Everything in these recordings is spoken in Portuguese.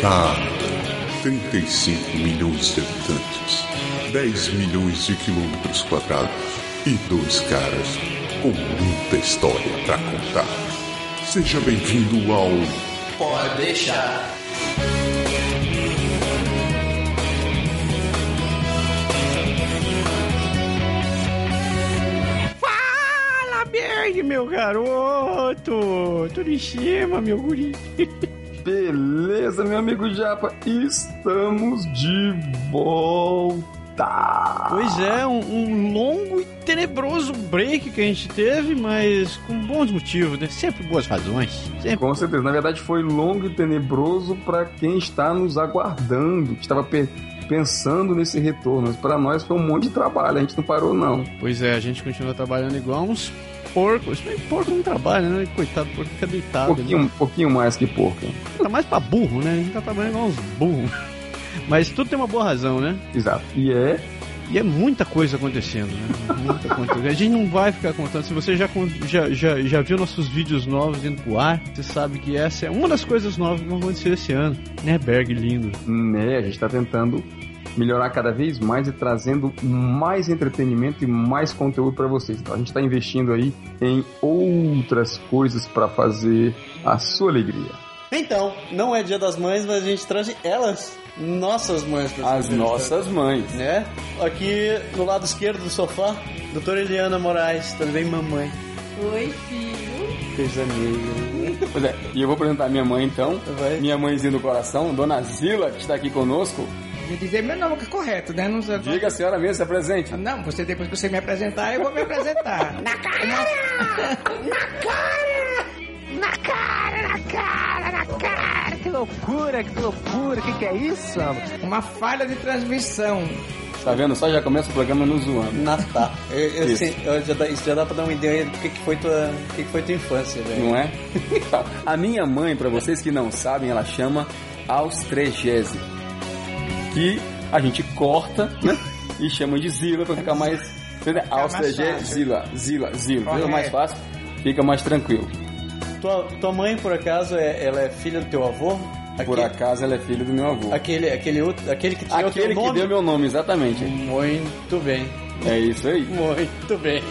Cara, 35 milhões de habitantes, 10 milhões de quilômetros quadrados e dois caras com muita história pra contar. Seja bem-vindo ao Pode deixar. Fala, Berg, meu garoto! Tudo em cima, meu guri. Beleza, meu amigo Japa, estamos de volta. Pois é, um, um longo e tenebroso break que a gente teve, mas com bons motivos, né? Sempre boas razões. Sempre. Com certeza, na verdade foi longo e tenebroso para quem está nos aguardando, que estava pe- pensando nesse retorno. Mas para nós foi um monte de trabalho, a gente não parou não. Pois é, a gente continua trabalhando igual uns porcos. Bem, porco não trabalha, né? Coitado, porco fica Um deitado. pouquinho, né? um pouquinho mais que hein? Tá mais pra burro, né? A gente tá trabalhando igual uns burros. Mas tudo tem uma boa razão, né? Exato. E é E é muita coisa acontecendo, né? Muita coisa. A gente não vai ficar contando. Se você já, já, já, já viu nossos vídeos novos indo pro ar, você sabe que essa é uma das coisas novas que vão acontecer esse ano. Né, Berg lindo? né, a gente está tentando melhorar cada vez mais e trazendo mais entretenimento e mais conteúdo para vocês. Então a gente está investindo aí em outras coisas para fazer a sua alegria. Então, não é dia das mães, mas a gente traz elas, nossas mães. pra As vocês, nossas mães. Né? Aqui do lado esquerdo do sofá, doutora Eliana Moraes, também mamãe. Oi, filho. Coisa negra. Pois é, e eu vou apresentar minha mãe então, Vai. minha mãezinha do coração, Dona Zila, que está aqui conosco. Vou dizer meu nome que é correto, né? Não sei. Diga a senhora mesmo, se apresente. Não, você depois que você me apresentar, eu vou me apresentar. Na Na cara, na cara, na cara. Que loucura, que loucura. O que, que é isso? Uma falha de transmissão. Tá vendo? Só já começa o programa nos zoando. Natal. Eu, eu, Isso. sei, eu já dá, isso já dá pra dar uma ideia do que, que foi tua, do que, que foi tua infância, velho. Não é? Então, a minha mãe, para vocês que não sabem, ela chama Austregese. Que a gente corta, né? E chama de Zila para ficar mais. Entendeu? Austregese, fácil. Zila, Zila, Zila. Fica mais fácil, fica mais tranquilo. Tua, tua mãe, por acaso, é, ela é filha do teu avô? Por acaso ela é filha do meu avô. Aquele, aquele, outro, aquele que o Aquele teu que nome? deu meu nome, exatamente. Muito bem, É isso aí. muito bem.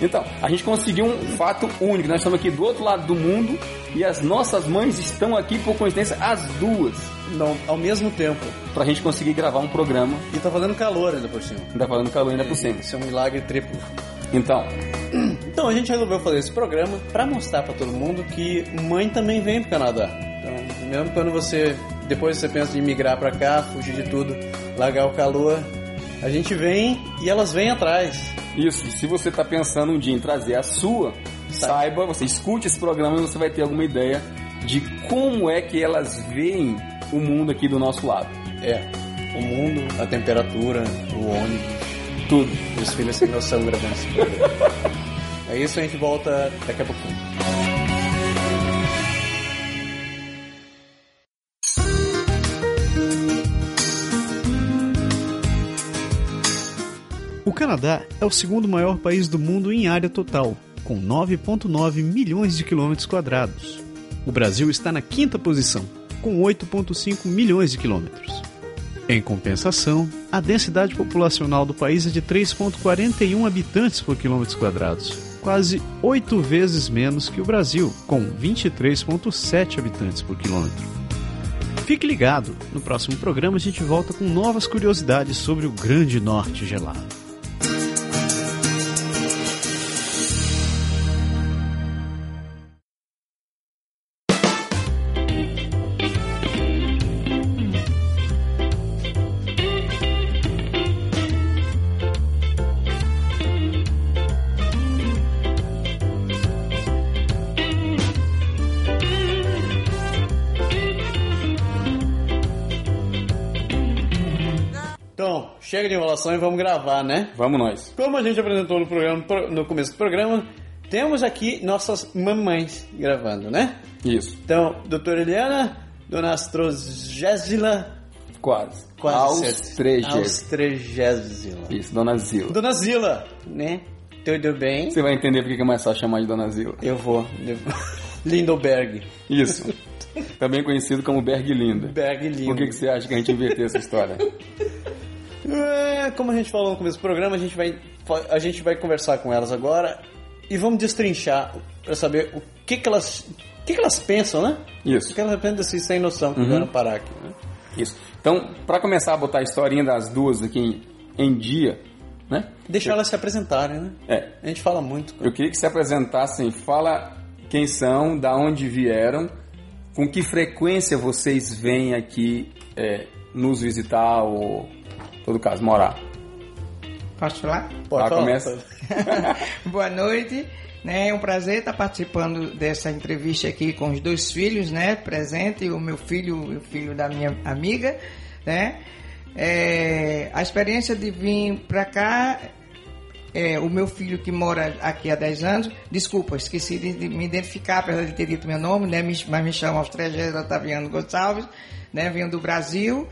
Então, a gente conseguiu um fato único. Nós estamos aqui do outro lado do mundo e as nossas mães estão aqui, por coincidência, as duas. Não, ao mesmo tempo. Pra gente conseguir gravar um programa. E tá fazendo calor ainda por cima. Ainda falando calor ainda por cima. Isso é um milagre triplo. Então, Então a gente resolveu fazer esse programa pra mostrar pra todo mundo que mãe também vem pro Canadá. Então, mesmo quando você depois você pensa em migrar pra cá, fugir de tudo, largar o calor, a gente vem e elas vêm atrás. Isso, se você está pensando um dia em trazer a sua, saiba, você escute esse programa e você vai ter alguma ideia de como é que elas veem o mundo aqui do nosso lado. É, o mundo, a temperatura, o ônibus, Tudo. os filhos sem noção gravando esse programa. É isso, a gente volta daqui a pouquinho. O Canadá é o segundo maior país do mundo em área total, com 9,9 milhões de quilômetros quadrados. O Brasil está na quinta posição, com 8,5 milhões de quilômetros. Em compensação, a densidade populacional do país é de 3,41 habitantes por quilômetro quadrados, quase oito vezes menos que o Brasil, com 23,7 habitantes por quilômetro. Fique ligado, no próximo programa a gente volta com novas curiosidades sobre o Grande Norte gelado. E vamos gravar, né? Vamos nós. Como a gente apresentou no, programa, no começo do programa, temos aqui nossas mamães gravando, né? Isso, Então, doutora Eliana, dona Astrogésila, quase. quase. Astrogésila. Isso, Dona Zila. Dona Zila, né? Tudo bem? Você vai entender porque que é mais fácil chamar de Dona Zila. Eu vou. eu. Lindoberg. Isso. Também conhecido como Berg Linda. Berg lindo. Por que, que você acha que a gente inverteu essa história? É, como a gente falou no começo do programa, a gente vai, a gente vai conversar com elas agora e vamos destrinchar para saber o que, que elas o que, que elas pensam, né? Isso. O que elas pensam assim, sem noção que Uhum. parar aqui. Né? Isso. Então, para começar a botar a historinha das duas aqui em, em dia, né? Deixar elas se apresentarem, né? É. A gente fala muito. Eu queria que se apresentassem, fala quem são, da onde vieram, com que frequência vocês vêm aqui é, nos visitar ou, todo caso, morar. Posso falar? Pode falar, começa. Boa noite. Né, é um prazer estar participando dessa entrevista aqui com os dois filhos, né? Presente, o meu filho e o filho da minha amiga, né? É, a experiência de vir para cá, é, o meu filho que mora aqui há 10 anos, desculpa, esqueci de, me identificar, apesar de ter dito meu nome, né? Me- mas me chamo Austrégio Otaviano Gonçalves, né? Venho do Brasil.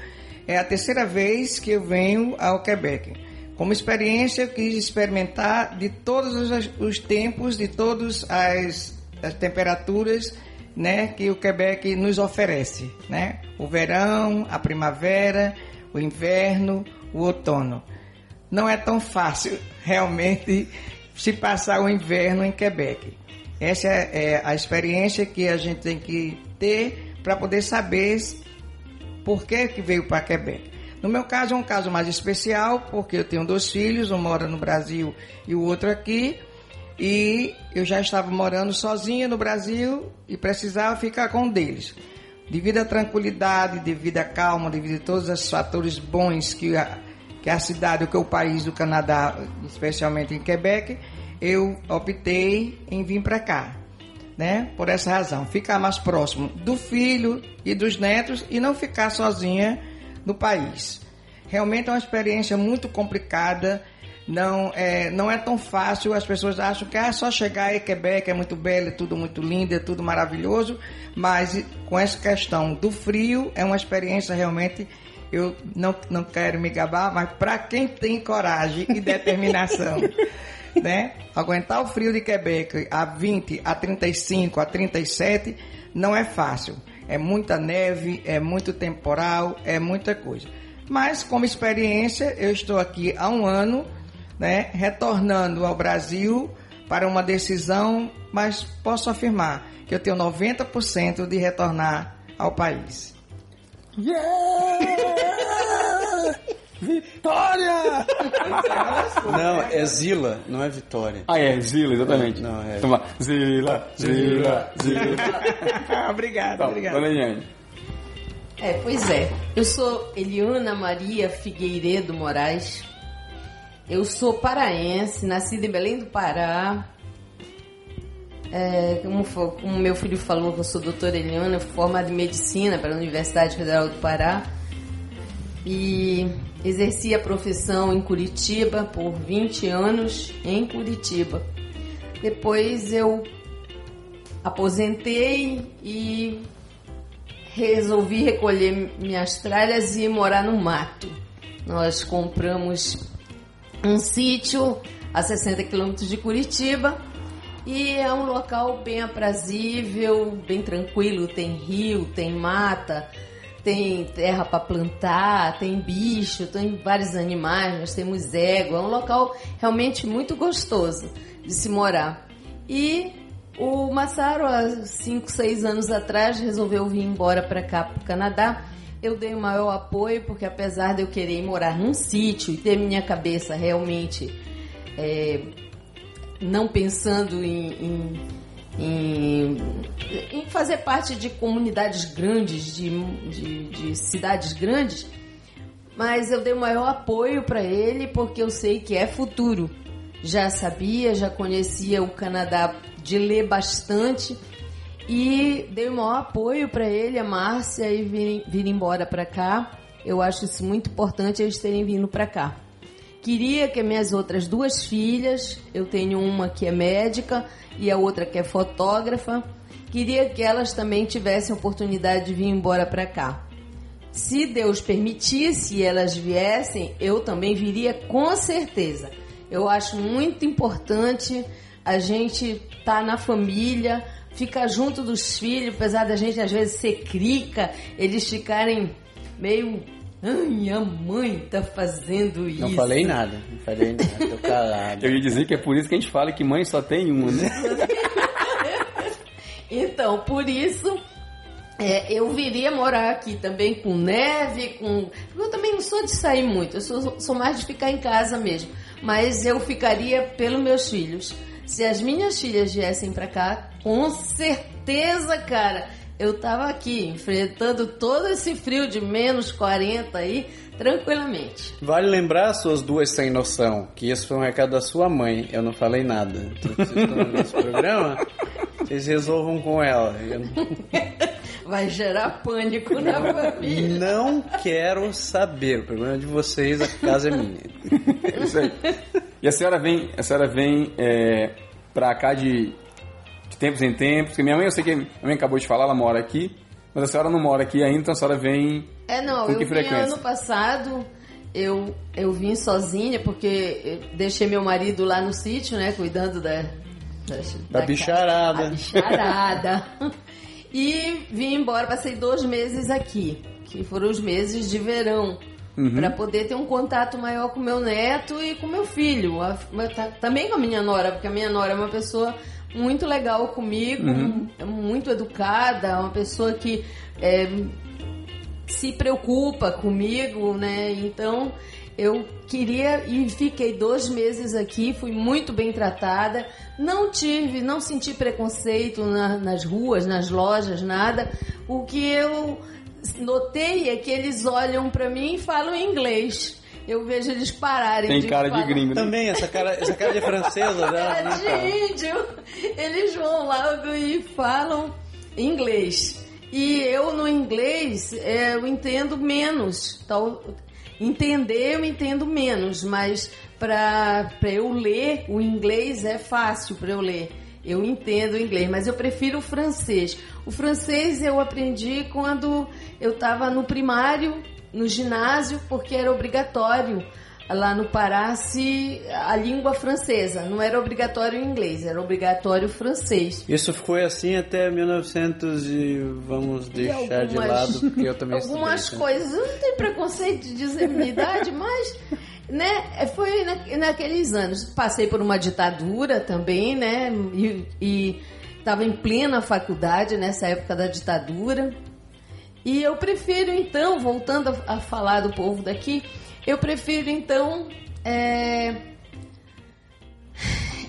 É a terceira vez que eu venho ao Quebec. Como experiência, eu quis experimentar de todos os, os tempos, de todas as, as temperaturas né, que o Quebec nos oferece. Né? O verão, a primavera, o inverno, o outono. Não é tão fácil realmente se passar o inverno em Quebec. Essa é, é a experiência que a gente tem que ter para poder saber por que, que veio para Quebec. No meu caso é um caso mais especial, porque eu tenho dois filhos, um mora no Brasil e o outro aqui, e eu já estava morando sozinha no Brasil e precisava ficar com um deles. Devido à tranquilidade, devido à calma, devido a todos os fatores bons que a, que a cidade, que o país do Canadá, especialmente em Quebec, eu optei em vir para cá né? Por essa razão, ficar mais próximo do filho e dos netos e não ficar sozinha no país. Realmente é uma experiência muito complicada. Não é, não é tão fácil. As pessoas acham que é só chegar em Quebec é muito belo, é tudo muito lindo, é tudo maravilhoso. Mas com essa questão do frio, é uma experiência realmente. Eu não, não quero me gabar, mas para quem tem coragem e determinação né? Aguentar o frio de Quebec a 20, a 35, a 37 não é fácil. É muita neve, é muito temporal, é muita coisa. Mas como experiência, eu estou aqui há um ano, né, retornando ao Brasil para uma decisão, mas posso afirmar que eu tenho 90% de retornar ao país. Vitória! Não, é Zila, não é Vitória. Ah, é, Zila, exatamente. Não, é- Então, vai. Zila, Zila, Zila. obrigado, Tá, obrigado. É, pois é. Eu sou Eliana Maria Figueiredo Moraes. Eu sou paraense, nascida em Belém do Pará. É, como, fo- como meu filho falou, eu sou doutora Eliana, formada em medicina pela Universidade Federal do Pará. E exerci a profissão em Curitiba por 20 anos em Curitiba. Depois eu aposentei e resolvi recolher minhas tralhas e morar no mato. Nós compramos um sítio a 60 quilômetros de Curitiba e é um local bem aprazível, bem tranquilo. Tem rio, tem mata, tem terra para plantar, tem bicho, tem vários animais. Nós temos égua. É um local realmente muito gostoso de se morar. E o Massaro, há 5, 6 anos atrás, resolveu vir embora para cá, para o Canadá. Eu dei o maior apoio, porque apesar de eu querer morar num sítio e ter minha cabeça realmente é, não pensando em, em, em, em fazer parte de comunidades grandes, de, de, de cidades grandes, mas eu dei o maior apoio para ele porque eu sei que é futuro. Já sabia, já conhecia o Canadá de ler bastante e dei o maior apoio para ele, a Márcia, e vir, vir embora para cá. Eu acho isso muito importante eles terem vindo para cá. Queria que minhas outras duas filhas, eu tenho uma que é médica e a outra que é fotógrafa, queria que elas também tivessem oportunidade de vir embora para cá. Se Deus permitisse e elas viessem, eu também viria com certeza. Eu acho muito importante a gente estar na família, ficar junto dos filhos, apesar da gente às vezes ser crica, eles ficarem meio. Ai, a mãe tá fazendo isso. Não falei nada, não falei nada, tô calado. Eu ia dizer que é por isso que a gente fala que mãe só tem uma, né? Então, por isso, é, eu viria morar aqui também com neve, com. Eu também não sou de sair muito, eu sou, sou mais de ficar em casa mesmo. Mas eu ficaria pelos meus filhos. Se as minhas filhas viessem pra cá, com certeza, cara, eu tava aqui enfrentando todo esse frio de menos 40 aí, tranquilamente. Vale lembrar, suas duas sem noção, que isso foi um recado da sua mãe. Eu não falei nada. Então, vocês estão nesse programa, vocês resolvam com ela. Vai gerar pânico na família. não quero saber. O problema é de vocês, a casa é minha. É isso aí. E a senhora vem, a senhora vem é, pra cá de, de tempos em tempos, porque minha mãe, eu sei que a minha mãe acabou de falar, ela mora aqui, mas a senhora não mora aqui ainda, então a senhora vem É, não, com eu que vim frequência? ano passado, eu, eu vim sozinha, porque eu deixei meu marido lá no sítio, né, cuidando da... Da, Da bicharada. A bicharada. e vim embora, passei dois meses aqui, que foram os meses de verão. Uhum. Pra poder ter um contato maior com meu neto e com meu filho. A- tá- também com a minha nora, porque a minha nora é uma pessoa muito legal comigo, Uhum. muito educada, uma pessoa que é, se preocupa comigo, né? Então eu queria e fiquei dois meses aqui, fui muito bem tratada, não tive, não senti preconceito na- nas ruas, nas lojas, nada. O que eu notei é que eles olham pra mim e falam inglês. Eu vejo eles pararem Tem de cara de falar- gringo, né? Também, essa cara, essa cara de francesa dela, cara né, cara? de índio. Eles vão logo e falam inglês. E eu no inglês é, eu entendo menos. Tal, entender eu entendo menos, mas para eu ler o inglês é fácil para eu ler. Eu entendo o inglês, mas eu prefiro o francês. O francês eu aprendi quando eu estava no primário, no ginásio, porque era obrigatório lá no Pará se a língua francesa, não era obrigatório o inglês, era obrigatório o francês. Isso foi assim até 1900 e vamos deixar de algumas- lado, porque eu também Algumas estudei, coisas, eu não tenho preconceito de dizer minha idade, mas né, foi na- naqueles anos. Passei por uma ditadura também, né? E estava em plena faculdade nessa época da ditadura. E eu prefiro então, voltando a, a falar do povo daqui, eu prefiro então é,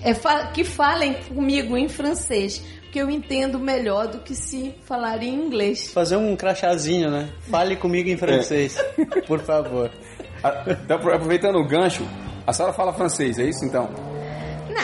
é fa- que falem comigo em francês, porque eu entendo melhor do que se falar em inglês. Fazer um crachazinho, né? Fale comigo em francês, por favor. Então, aproveitando o gancho, a senhora fala francês, é isso então?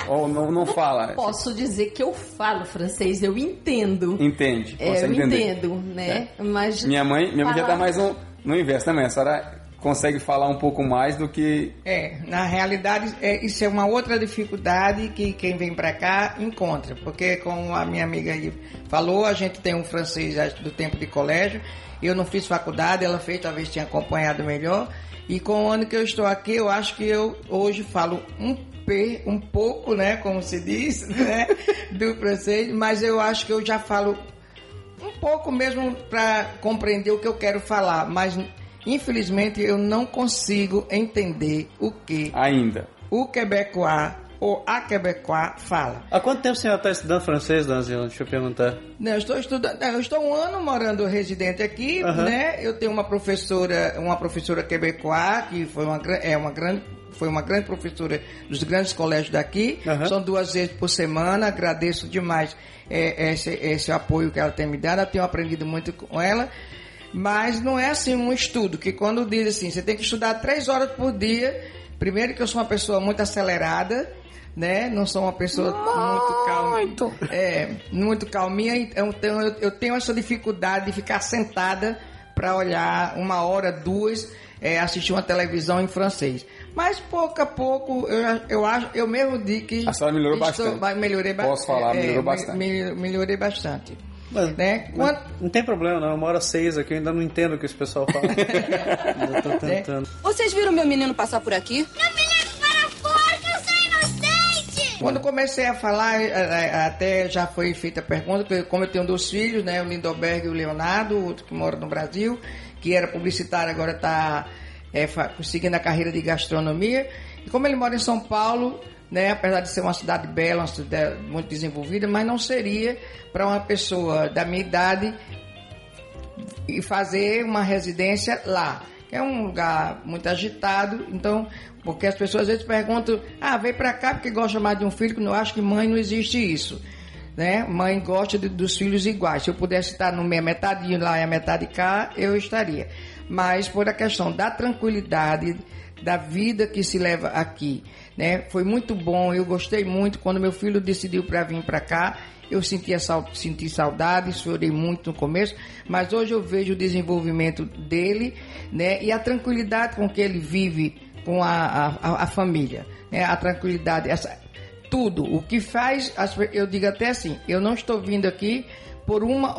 Não, Ou não, não fala? posso dizer que eu falo francês, eu entendo. Entende, É, eu entender. entendo, né? Mas Minha mãe, minha mãe já tá mais no, no inverso também. A senhora consegue falar um pouco mais do que. É, na realidade, é, isso é uma outra dificuldade que quem vem pra cá encontra, porque como a minha amiga aí falou, a gente tem um francês já do tempo de colégio, eu não fiz faculdade, ela fez, talvez tinha acompanhado melhor, e com o ano que eu estou aqui, eu acho que eu hoje falo um P, um pouco, né, como se diz, né, do francês, mas eu acho que eu já falo um pouco mesmo para compreender o que eu quero falar, mas infelizmente eu não consigo entender o que Ainda. o quebecois ou a quebecois fala. Há quanto tempo a senhora está estudando francês, Dona Zila? Deixa eu perguntar. Não, eu estou estudando, eu estou um ano morando residente aqui, né? Eu tenho uma professora, uma professora quebecois que foi uma é uma grande foi uma grande professora dos grandes colégios daqui. Aham. São duas vezes por semana. Agradeço demais é, esse, esse apoio que ela tem me dado. Eu tenho aprendido muito com ela. Mas não é assim um estudo, que quando diz assim, você tem que estudar três horas por dia. Primeiro que eu sou uma pessoa muito acelerada, né? Não sou uma pessoa muito calma. É, muito calminha, então eu, eu tenho essa dificuldade de ficar sentada para olhar uma hora, duas, é, assistir uma televisão em francês. Mas pouco a pouco eu, eu acho, eu mesmo digo que A senhora melhorou estou- bastante. ba- melhorei ba- Posso falar, é, melhorou me- bastante. me- melhorei bastante. Mas, Né? mas Quando- não tem problema, não. Uma hora seis aqui, eu ainda não entendo o que esse pessoal fala. Ainda tô tentando. Vocês viram meu menino passar por aqui? Meu menino para fora, que eu sou inocente! Quando comecei a falar, até já foi feita a pergunta, que como eu tenho dois filhos, né, o Lindoberg e o Leonardo, outro que mora no Brasil, que era publicitário, agora está é, seguindo a carreira de gastronomia. E como ele mora em São Paulo, né, apesar de ser uma cidade bela, uma cidade muito desenvolvida, mas não seria para uma pessoa da minha idade e fazer uma residência lá. É um lugar muito agitado, então, porque as pessoas às vezes perguntam, ah, vem para cá porque gosta mais de um filho, que eu acho que mãe não existe isso. Né? Mãe gosta de, dos filhos iguais. Se eu pudesse estar no meio metade lá e a metade cá, eu estaria. Mas por a questão da tranquilidade, da vida que se leva aqui, né? Foi muito bom, eu gostei muito quando meu filho decidiu para vir para cá. Eu sentia senti saudade, chorei muito no começo, mas hoje eu vejo o desenvolvimento dele, né? E a tranquilidade com que ele vive com a, a, a família, né? A tranquilidade, essa, tudo. O que faz, eu digo até assim, eu não estou vindo aqui por uma,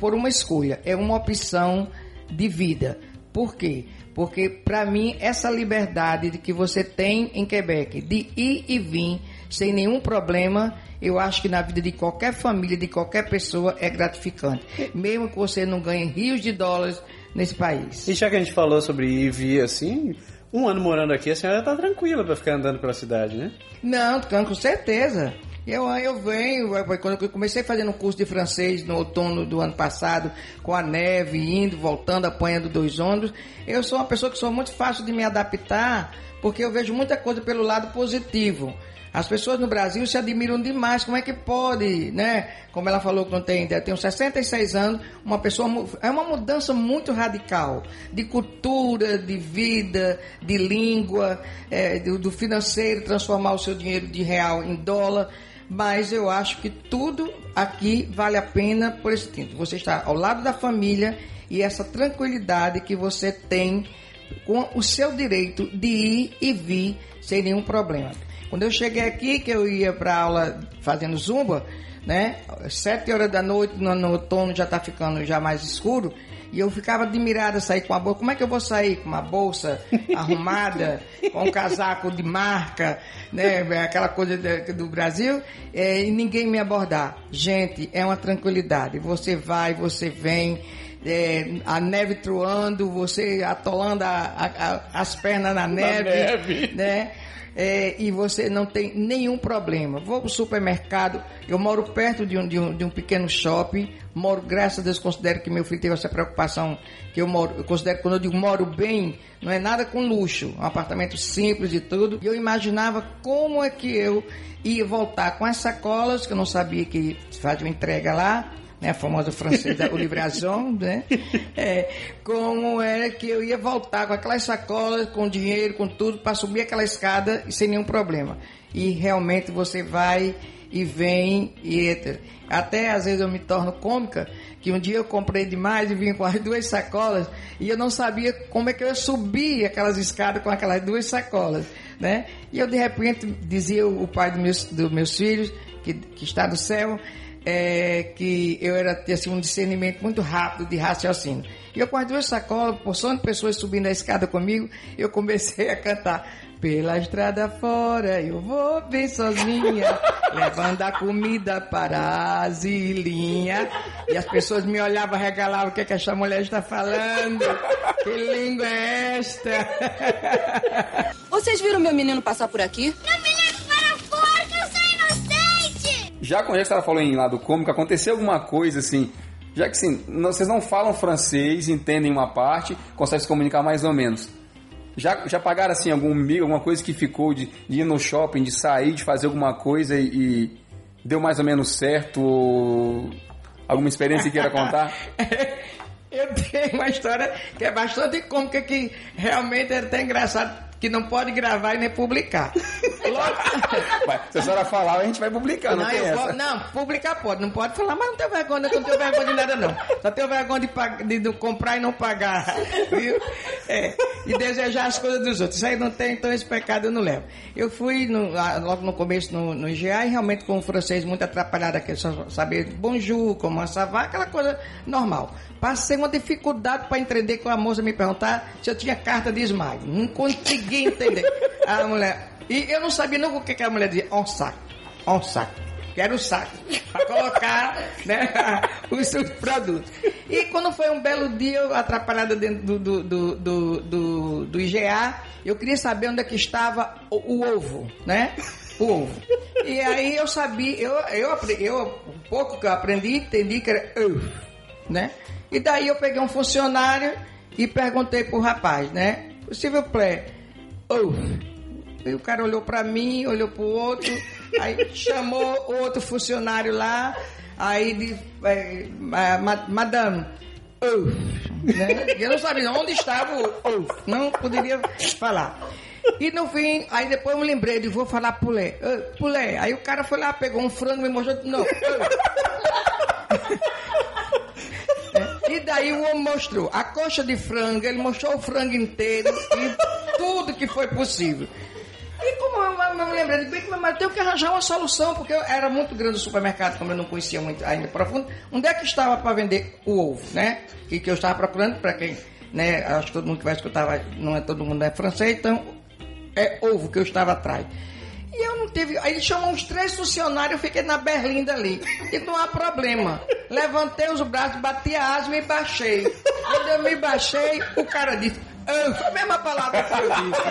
por uma escolha, é uma opção de vida. Por quê? Porque, para mim, essa liberdade de que você tem em Quebec de ir e vir sem nenhum problema, eu acho que na vida de qualquer família, de qualquer pessoa, é gratificante. Mesmo que você não ganhe rios de dólares nesse país. E já que a gente falou sobre ir e vir assim, um ano morando aqui, a senhora tá tranquila para ficar andando pela cidade, né? Não, com certeza. Eu, eu venho, quando eu comecei fazendo um curso de francês no outono do ano passado, com a neve, indo, voltando, apanhando dois ônibus, eu sou uma pessoa que sou muito fácil de me adaptar, porque eu vejo muita coisa pelo lado positivo. As pessoas no Brasil se admiram demais. Como é que pode, né? Como ela falou que tem, tem 66 anos, uma pessoa é uma mudança muito radical de cultura, de vida, de língua, é, do, do financeiro transformar o seu dinheiro de real em dólar mas eu acho que tudo aqui vale a pena por esse tempo. Você está ao lado da família e essa tranquilidade que você tem com o seu direito de ir e vir sem nenhum problema. Quando eu cheguei aqui, que eu ia para aula fazendo zumba, né? Sete horas da noite, no, no outono já está ficando já mais escuro. E eu ficava admirada sair com a bolsa. Como é que eu vou sair com uma bolsa arrumada, com um casaco de marca, né? Aquela coisa do Brasil, é, e ninguém me abordar. Gente, é uma tranquilidade. Você vai, você vem. É, a neve truando, você atolando a, a, a, as pernas na neve, na neve. né? É, e você não tem nenhum problema. Vou para o supermercado, eu moro perto de um, de, um, de um pequeno shopping, moro, graças a Deus, considero que meu filho teve essa preocupação, que eu moro, eu considero quando eu digo moro bem, não é nada com luxo, um apartamento simples e tudo, e eu imaginava como é que eu ia voltar com as sacolas, que eu não sabia que fazia entrega lá, né, a famosa francesa o livrazão, né? É, como era que eu ia voltar com aquelas sacolas, com dinheiro, com tudo, para subir aquela escada e sem nenhum problema. E realmente você vai e vem e até às vezes eu me torno cômica que um dia eu comprei demais e vim com as duas sacolas e eu não sabia como é que eu ia subir aquelas escadas com aquelas duas sacolas, né? E eu de repente dizia o pai dos meus, dos meus filhos que, que está no céu é, que eu era ter assim, um discernimento muito rápido de raciocínio. E eu com as duas sacolas, porção de pessoas subindo a escada comigo, eu comecei a cantar. Pela estrada fora eu vou bem sozinha, levando a comida para a Zilinha. E as pessoas me olhavam, regalavam, o que, é que essa mulher está falando? Que língua é esta? Vocês viram meu menino passar por aqui? Meu menino já com a senhora falou em lado cômico, aconteceu alguma coisa assim, já que assim, vocês não falam francês, entendem uma parte, conseguem se comunicar mais ou menos. Já, já pagaram assim algum mico, alguma coisa que ficou de, de, ir no shopping, de sair, de fazer alguma coisa e, e deu mais ou menos certo? Ou alguma experiência que queira contar? Eu tenho uma história que é bastante cômica, que realmente é até engraçado que não pode gravar e nem publicar. Logo... se a senhora falar, a gente vai publicar, não, não tem essa. não, publicar pode, não pode falar, mas não tenho vergonha, não tenho vergonha de nada não. Só tenho vergonha de, pag... de, comprar e não pagar, viu? É, e desejar as coisas dos outros. Isso aí não tem, então esse pecado eu não levo. Eu fui no, logo no começo no, no IGA e realmente com o francês muito atrapalhado aqui, só saber bonjour, como savá, aquela coisa normal. Passei uma dificuldade para entender com a moça me perguntar se eu tinha carta de esmaio. Não consegui entender. A mulher. E eu não sabia nem o que, que a mulher dizia. On sac. ó, um saco. Quero um saco para colocar né, os seus produtos. E quando foi um belo dia, eu atrapalhada dentro do, do, do, do, do, IGA, eu queria saber onde é que estava o, o ovo, né? O ovo. E aí eu sabia, eu, eu, eu, um pouco que eu aprendi, entendi que era ovo, né? E daí eu peguei um funcionário e perguntei pro rapaz, né? Possível ovo. E o cara olhou pra mim, olhou pro outro, aí chamou outro funcionário lá, aí disse, é, ma- ma- madame, oh, né? Eu não sabia onde estava o oh, não poderia falar. E no fim, aí depois eu me lembrei de vou falar pulé, oh, pulé. Aí o cara foi lá, pegou um frango e me mostrou, não, oh. E daí o homem mostrou a coxa de frango, ele mostrou o frango inteiro e tudo que foi possível. E como eu, eu, eu me lembrei, de bem que mas eu tenho que arranjar uma solução, porque era muito grande o supermercado, como eu não conhecia muito ainda profundo. Onde é que estava para vender o ovo, né? Que, que eu estava procurando, para quem, né? Acho que todo mundo que vai escutar, não é todo mundo é francês, então é ovo que eu estava atrás. Aí ele chamou uns três funcionários, eu fiquei na berlinda ali. E não há problema. Levantei os braços, bati a asa e me baixei. Quando eu me baixei, o cara disse. "Ah, foi a mesma palavra que eu disse.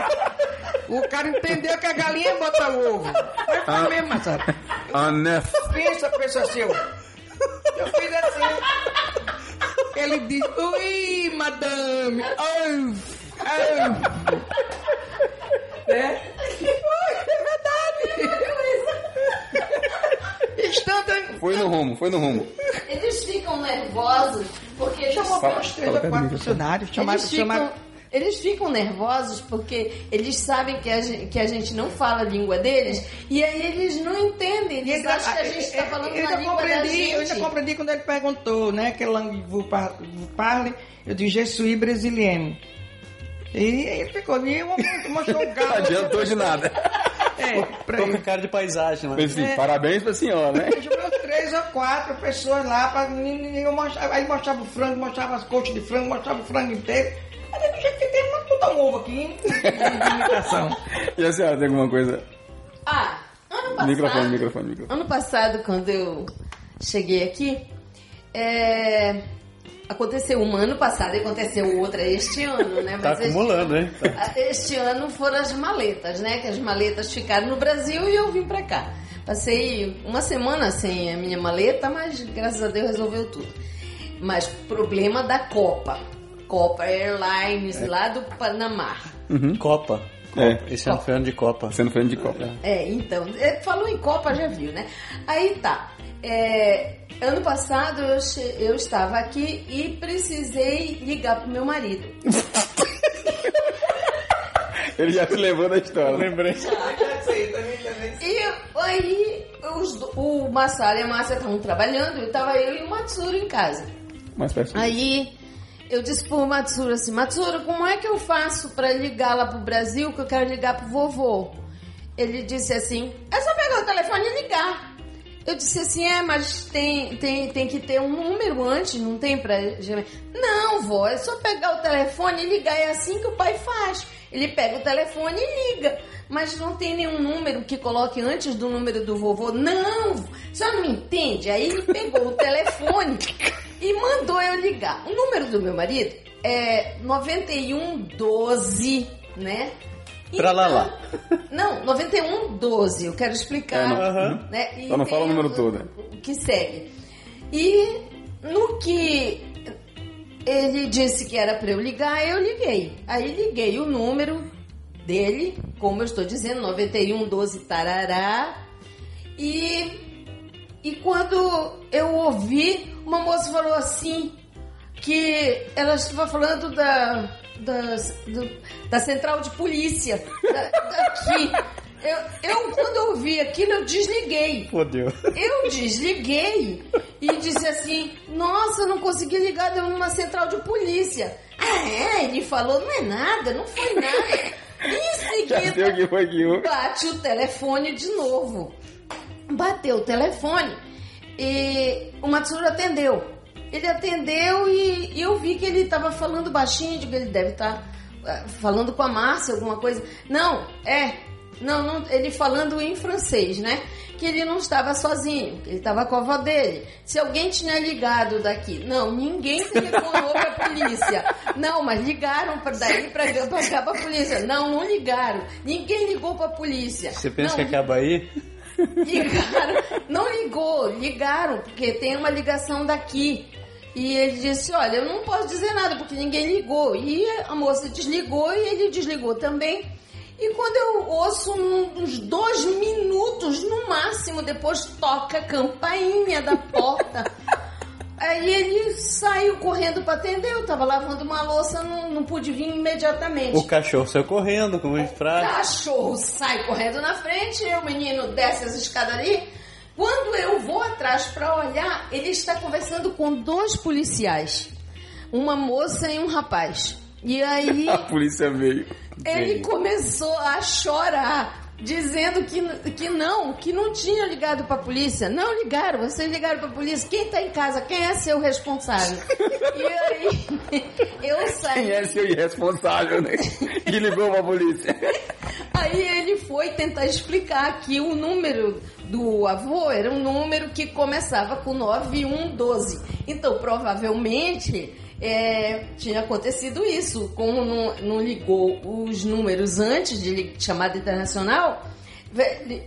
O cara entendeu que a galinha bota o ovo. Mas foi a mesma, sabe? Anef. Pensa, pensa assim. Eu, fiz assim. Ele disse, ui, madame. Oh, oh. Né? Ui, é verdade. Foi no rumo, foi no rumo. Eles ficam nervosos porque eles, chamou Fala- uns três ou quatro funcionários, chamaram, eles ficam, chamaram eles ficam nervosos porque eles sabem que a, gente, que a gente não fala a língua deles e aí eles não entendem. Eles acham que a gente está eu- falando eu na ainda língua da compreendi, Eu ainda gente. compreendi quando ele perguntou, né? Que langue vous par- vous parle, eu disse, je suis brésilienne. E ele ficou, e eu mostrou o Não adiantou de nada. É, pra Tô com cara de paisagem lá. Pensei, É. parabéns pra senhora, né? Três ou quatro pessoas lá, pra, eu mostrava, aí mostrava o frango, mostrava as coxas de frango, mostrava o frango inteiro. Aí do jeito que tem, mas botar um ovo aqui, hein? de imitação. E a senhora tem alguma coisa? Ah, ano passado, Microfone, microfone, microfone. ano passado quando eu cheguei aqui, é, aconteceu uma ano passado e aconteceu outra este ano, né? Tá este- acumulando, hein? Este ano foram as maletas, né? Que as maletas ficaram no Brasil e eu vim pra cá. Passei uma semana sem a minha maleta, mas graças a Deus resolveu tudo. Mas problema da Copa. Copa Airlines lá do Panamá. Copa. É. Esse ano foi ano de Copa. Sendo frente de copa. É, então, é, falou em Copa, já viu, né? Aí tá. É, ano passado eu, che- eu estava aqui e precisei ligar pro meu marido. Ele já se levou da história. Lembrei. E aí os o Massara e a Márcia estavam trabalhando e tava eu e o Matsuro em casa. Mais perto. Aí eu disse pro Matsuro assim, Matsuro, como é que eu faço pra ligar lá pro Brasil que eu quero ligar pro vovô? Ele disse assim, é só pegar o telefone e ligar. Eu disse assim, é, mas tem, tem, tem que ter um número antes, não tem pra... Não, vó, é só pegar o telefone e ligar, é assim que o pai faz. Ele pega o telefone e liga, mas não tem nenhum número que coloque antes do número do vovô. Não, você não me entende? Aí ele pegou o telefone e mandou eu ligar. O número do meu marido é 9112, né? Pra lá, lá. Não, 9112, eu quero explicar. É, não. Aham. né? E Só não fala o número todo. O que segue. E no que ele disse que era para eu ligar, eu liguei. Aí liguei o número dele, como eu estou dizendo, 9112 tarará. E, e quando eu ouvi, uma moça falou assim, que ela estava falando da, das- do- da central de polícia da- daqui. Eu, eu, quando eu ouvi aquilo, eu desliguei. Fodeu. Eu desliguei e disse assim: Nossa, não consegui ligar deu numa central de polícia. Ah, é? Ele falou: Não é nada, não foi nada. E em seguida, que foi que um. bate o telefone de novo. Bateu o telefone e o Matsuro atendeu. Ele atendeu e, e eu vi que ele estava falando baixinho, digo, ele deve estar falando com a Márcia, alguma coisa. Não, é, Não, não, ele falando em francês, né? Que ele não estava sozinho, que ele estava com a avó dele. Se alguém tinha ligado daqui. Não, ninguém telefonou para a polícia. Não, mas ligaram para daí para cá para a polícia. Não, não ligaram. Ninguém ligou para a polícia. Você pensa não, que acaba aí? Ligaram, não ligou, ligaram, porque tem uma ligação daqui. E ele disse: Olha, eu não posso dizer nada porque ninguém ligou. E a moça desligou e ele desligou também. E quando eu ouço uns dois minutos no máximo, depois toca a campainha da porta. Aí ele saiu correndo para atender. Eu tava lavando uma louça, não, não pude vir imediatamente. O cachorro saiu correndo com um frase. cachorro sai correndo na frente, e o menino desce as escadas ali. Quando eu vou atrás para olhar, ele está conversando com dois policiais, uma moça e um rapaz. E aí A polícia veio. ele começou a chorar, dizendo que, que não, que não tinha ligado para a polícia. Não ligaram, vocês ligaram para a polícia. Quem está em casa? Quem é seu responsável? e aí eu saí. Quem é seu irresponsável, né? Que ligou pra polícia. Aí ele foi tentar explicar que o número do avô era um número que começava com 9112. Então, provavelmente, é, tinha acontecido isso. Como não, não ligou os números antes de chamada internacional,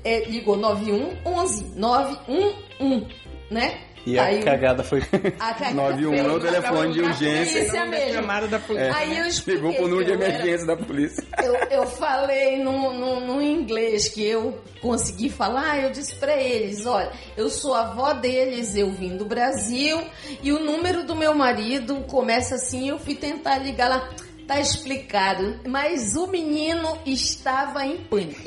é, ligou 9111, 911, né? E a Aí o- cagada foi. a cagada 91 é o telefone de urgência. polícia mesmo. Chamada da polícia. Aí eu expliquei Ligou pro número de eu era- emergência da polícia. eu, eu falei no, no, no inglês que eu consegui falar, eu disse pra eles, olha, eu sou a avó deles, eu vim do Brasil e o número do meu marido começa assim, eu fui tentar ligar lá. Tá explicado, mas o menino estava em pânico.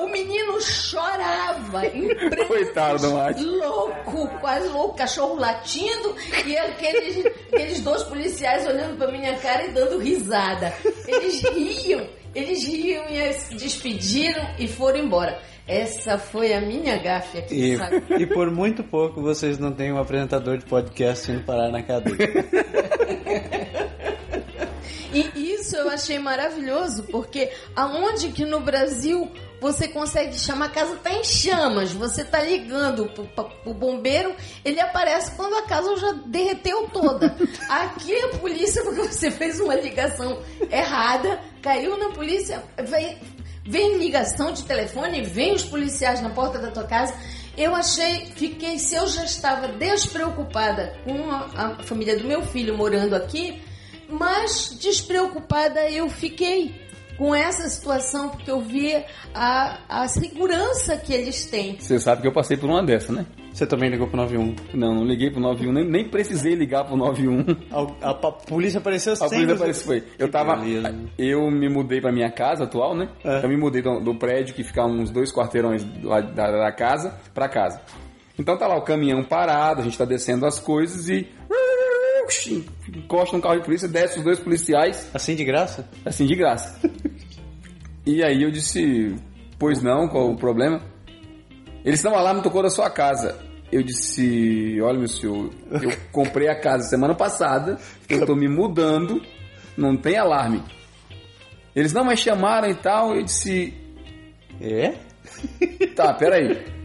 O menino chorava, em prantos, Coitado louco, quase louco, cachorro latindo e aqueles, aqueles dois policiais olhando pra minha cara e dando risada. Eles riam, eles riam e se despediram e foram embora. Essa foi a minha gafe aqui, E, sabe? e por muito pouco vocês não têm um apresentador de podcast indo parar na cadeia. E isso eu achei maravilhoso, porque aonde que no Brasil você consegue chamar, a casa tá em chamas, você tá ligando pro, pro- bombeiro, ele aparece quando a casa já derreteu toda. Aqui a polícia, porque você fez uma ligação errada, caiu na polícia, vem, vem ligação de telefone, vem os policiais na porta da tua casa. Eu achei, fiquei, se eu já estava despreocupada com a, a família do meu filho morando aqui, mas despreocupada eu fiquei com essa situação porque eu vi a, a segurança que eles têm. Você sabe que eu passei por uma dessa, né? Você também ligou pro 91. Não, não liguei pro 91, nem, nem precisei ligar pro 91. A, a- a polícia apareceu A sem polícia apareceu, foi. Eu tava. beleza. Eu me mudei pra minha casa atual, né? É. Eu me mudei do, do prédio que fica a uns dois quarteirões lá da, da casa pra casa. Então tá lá o caminhão parado, a gente tá descendo as coisas e. Encosta um carro de polícia, desce os dois policiais, Assim de graça? assim de graça. e aí eu disse, pois não, qual o problema? Eles estão lá, não tocou da sua casa. Eu disse, olha meu senhor, eu comprei a casa semana passada, eu tô me mudando, não tem alarme. Eles não, mas chamaram e tal, eu disse, É? tá, peraí.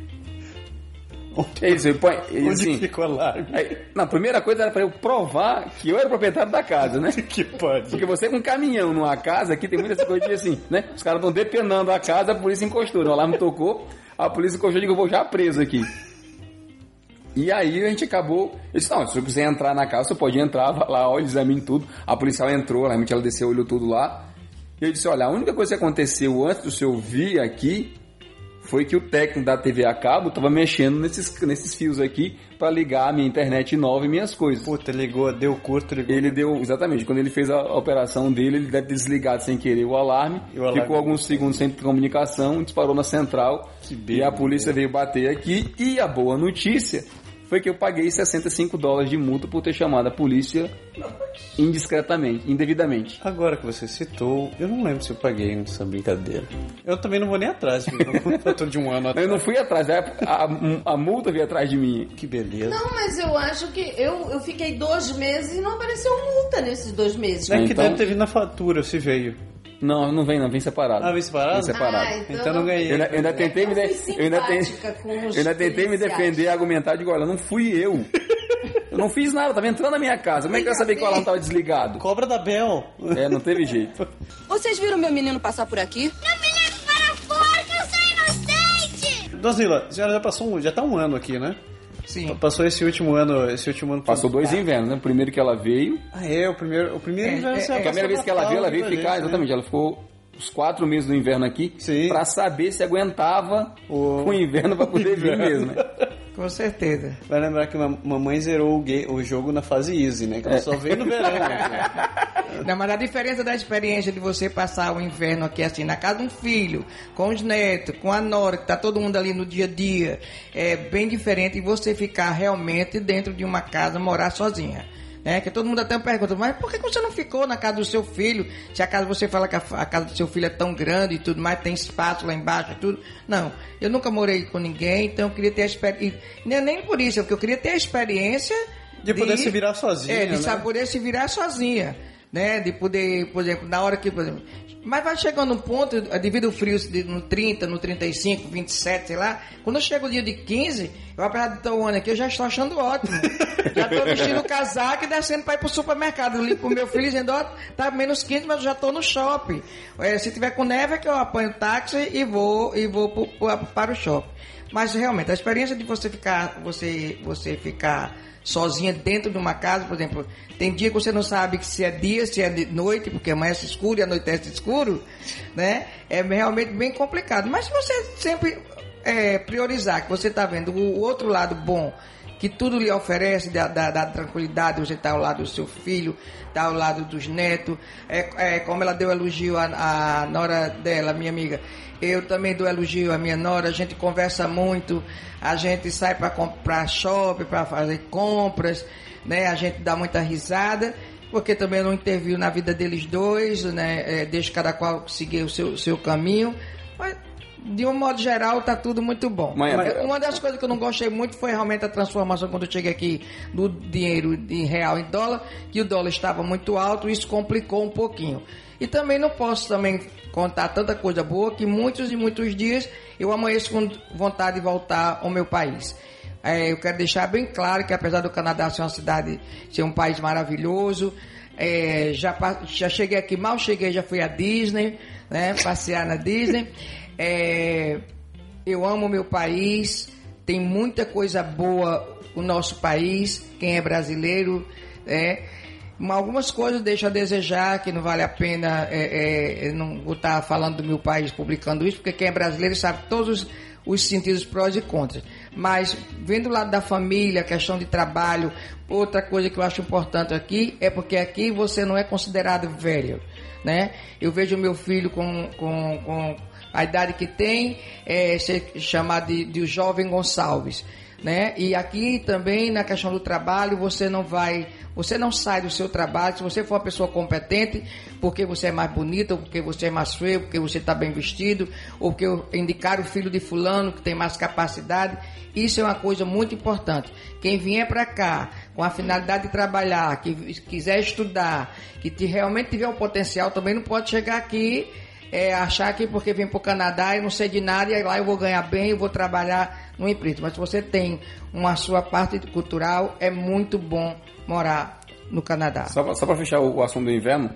Eles, eu, põe, Onde assim, ficou aí, na primeira coisa era pra eu provar que eu era o proprietário da casa, né? Que pode. Porque você com um caminhão numa casa, aqui tem muitas coisas assim, né? Os caras estão depenando a casa, a polícia encostou. O alarme tocou, a polícia encostou e eu vou já preso aqui. E aí a gente acabou. Eu disse, não, se você quiser entrar na casa, você pode entrar, vai lá, olha, examine tudo. A policial entrou, realmente ela desceu, olhou tudo lá. E eu disse, olha, a única coisa que aconteceu antes do senhor vir aqui foi que o técnico da TV a cabo estava mexendo nesses, nesses fios aqui para ligar a minha internet nova e minhas coisas. Puta, ligou, deu curto, ligou. Ele deu, exatamente, quando ele fez a operação dele, ele deve ter desligado sem querer o alarme, o alarme- ficou alguns segundos sem comunicação, disparou na central e a polícia veio bater aqui. E a boa notícia foi que eu paguei 65 dólares de multa por ter chamado a polícia indiscretamente, indevidamente. Agora que você citou, eu não lembro se eu paguei nessa brincadeira. Eu também não vou nem atrás, eu tô de um ano Eu atrás. não fui atrás, a, a, a multa veio atrás de mim. Que beleza. Não, mas eu acho que eu, eu fiquei dois meses e não apareceu multa nesses dois meses. É que Então- deve ter vindo na fatura, se veio. Não, não vem não, vem separado. Ah, vem separado? Vem separado. Ah, então, Então não ganhei. Eu ainda, eu ainda tentei me, de- Eu eu ainda os eu ainda tentei me defender e argumentar, digo, olha, não fui eu. Eu não fiz nada, tava entrando na minha casa. Como é que eu ia saber que o alarme tava desligado? Cobra da Bel. É, não teve jeito. Vocês viram meu menino passar por aqui? Dozila, a senhora já passou um, já tá um ano aqui, né? Sim. Passou esse último ano, esse último ano. Passou dois invernos, né? O primeiro que ela veio, Ah, é, o primeiro, o primeiro É, inverno é, você é. a primeira vez que ela veio, ela veio ficar, exatamente, ela ficou os quatro meses do inverno aqui Sim. pra saber se aguentava O- o, inverno pra poder vir Inverno. mesmo, né? Com certeza. Vai lembrar que a mamãe zerou o, ga- o jogo na fase easy, né? Que ela só veio no verão. né? Não, mas a diferença da experiência de você passar o inverno aqui assim, na casa de um filho, com os netos, com a nora, que tá todo mundo ali no dia a dia, é bem diferente de você ficar realmente dentro de uma casa, morar sozinha. É, que todo mundo até pergunta, mas por que você não ficou na casa do seu filho? Se a casa você fala que a, a casa do seu filho é tão grande e tudo mais, tem espaço lá embaixo e tudo. Não, eu nunca morei com ninguém, então eu queria ter a experiência. Nem, nem por isso, é porque eu queria ter a experiência De poder se virar sozinha, É, de né? saber poder se virar sozinha, né? De poder, por exemplo, na hora que, por exemplo, mas vai chegando um ponto, devido ao frio no 30, no 35, 27, sei lá, quando chega o dia de 15, eu apesar de o ano aqui, eu já estou achando ótimo. já estou vestindo o casaco e descendo para ir pro supermercado. Eu ligo pro meu filho dizendo, ó, tá menos 15, mas eu já estou no shopping. É, se tiver com neve é que eu apanho táxi e vou, e vou pro- pro- para o shopping. Mas realmente, a experiência de você ficar, você, você ficar sozinha dentro de uma casa, por exemplo, tem dia que você não sabe se é dia, se é de noite, porque amanhece escuro e anoitece escuro, né? É realmente bem complicado. Mas se você sempre é, priorizar que você está vendo o outro lado bom, que tudo lhe oferece, da, da, da tranquilidade, você está ao lado do seu filho, está ao lado dos netos, é, é, como ela deu elogio à, à nora dela, minha amiga, eu também dou elogio à minha nora, a gente conversa muito, a gente sai para comprar shopping, para fazer compras, né? A gente dá muita risada, porque também eu não intervio na vida deles dois, né? É, cada qual seguir o seu, seu caminho, mas de um modo geral tá tudo muito bom. Mas é- uma das coisas que eu não gostei muito foi realmente a transformação quando eu cheguei aqui do dinheiro em real em dólar, que o dólar estava muito alto, isso complicou um pouquinho. E também não posso também contar tanta coisa boa que muitos e muitos dias eu amanheço com vontade de voltar ao meu país. É, eu quero deixar bem claro que apesar do Canadá ser uma cidade, ser um país maravilhoso, é, já, já cheguei aqui, mal cheguei, já fui à Disney, né, passear na Disney. É, eu amo meu país, tem muita coisa boa o nosso país, quem é brasileiro, é. Mas Algumas coisas deixam a desejar, que não vale a pena é, é, não estar falando do meu país publicando isso, porque quem é brasileiro sabe todos os, os sentidos prós e contras. Mas vendo o lado da família, questão de trabalho, outra coisa que eu acho importante aqui é porque aqui você não é considerado velho, né? Eu vejo meu filho com, com, com a idade que tem, é, ser chamado de, de jovem Gonçalves. Né? E aqui também na questão do trabalho, você não vai, você não sai do seu trabalho se você for uma pessoa competente, porque você é mais bonita, porque você é mais feio, porque você está bem vestido, ou porque indicar o filho de fulano que tem mais capacidade. Isso é uma coisa muito importante. Quem vier para cá com a finalidade de trabalhar, que quiser estudar, que te- realmente tiver o potencial, também não pode chegar aqui é, achar que porque vem para o Canadá e não sei de nada, e lá eu vou ganhar bem, eu vou trabalhar no emprego. Mas se você tem uma sua parte cultural, é muito bom morar no Canadá. Só, para fechar o, o assunto do inverno,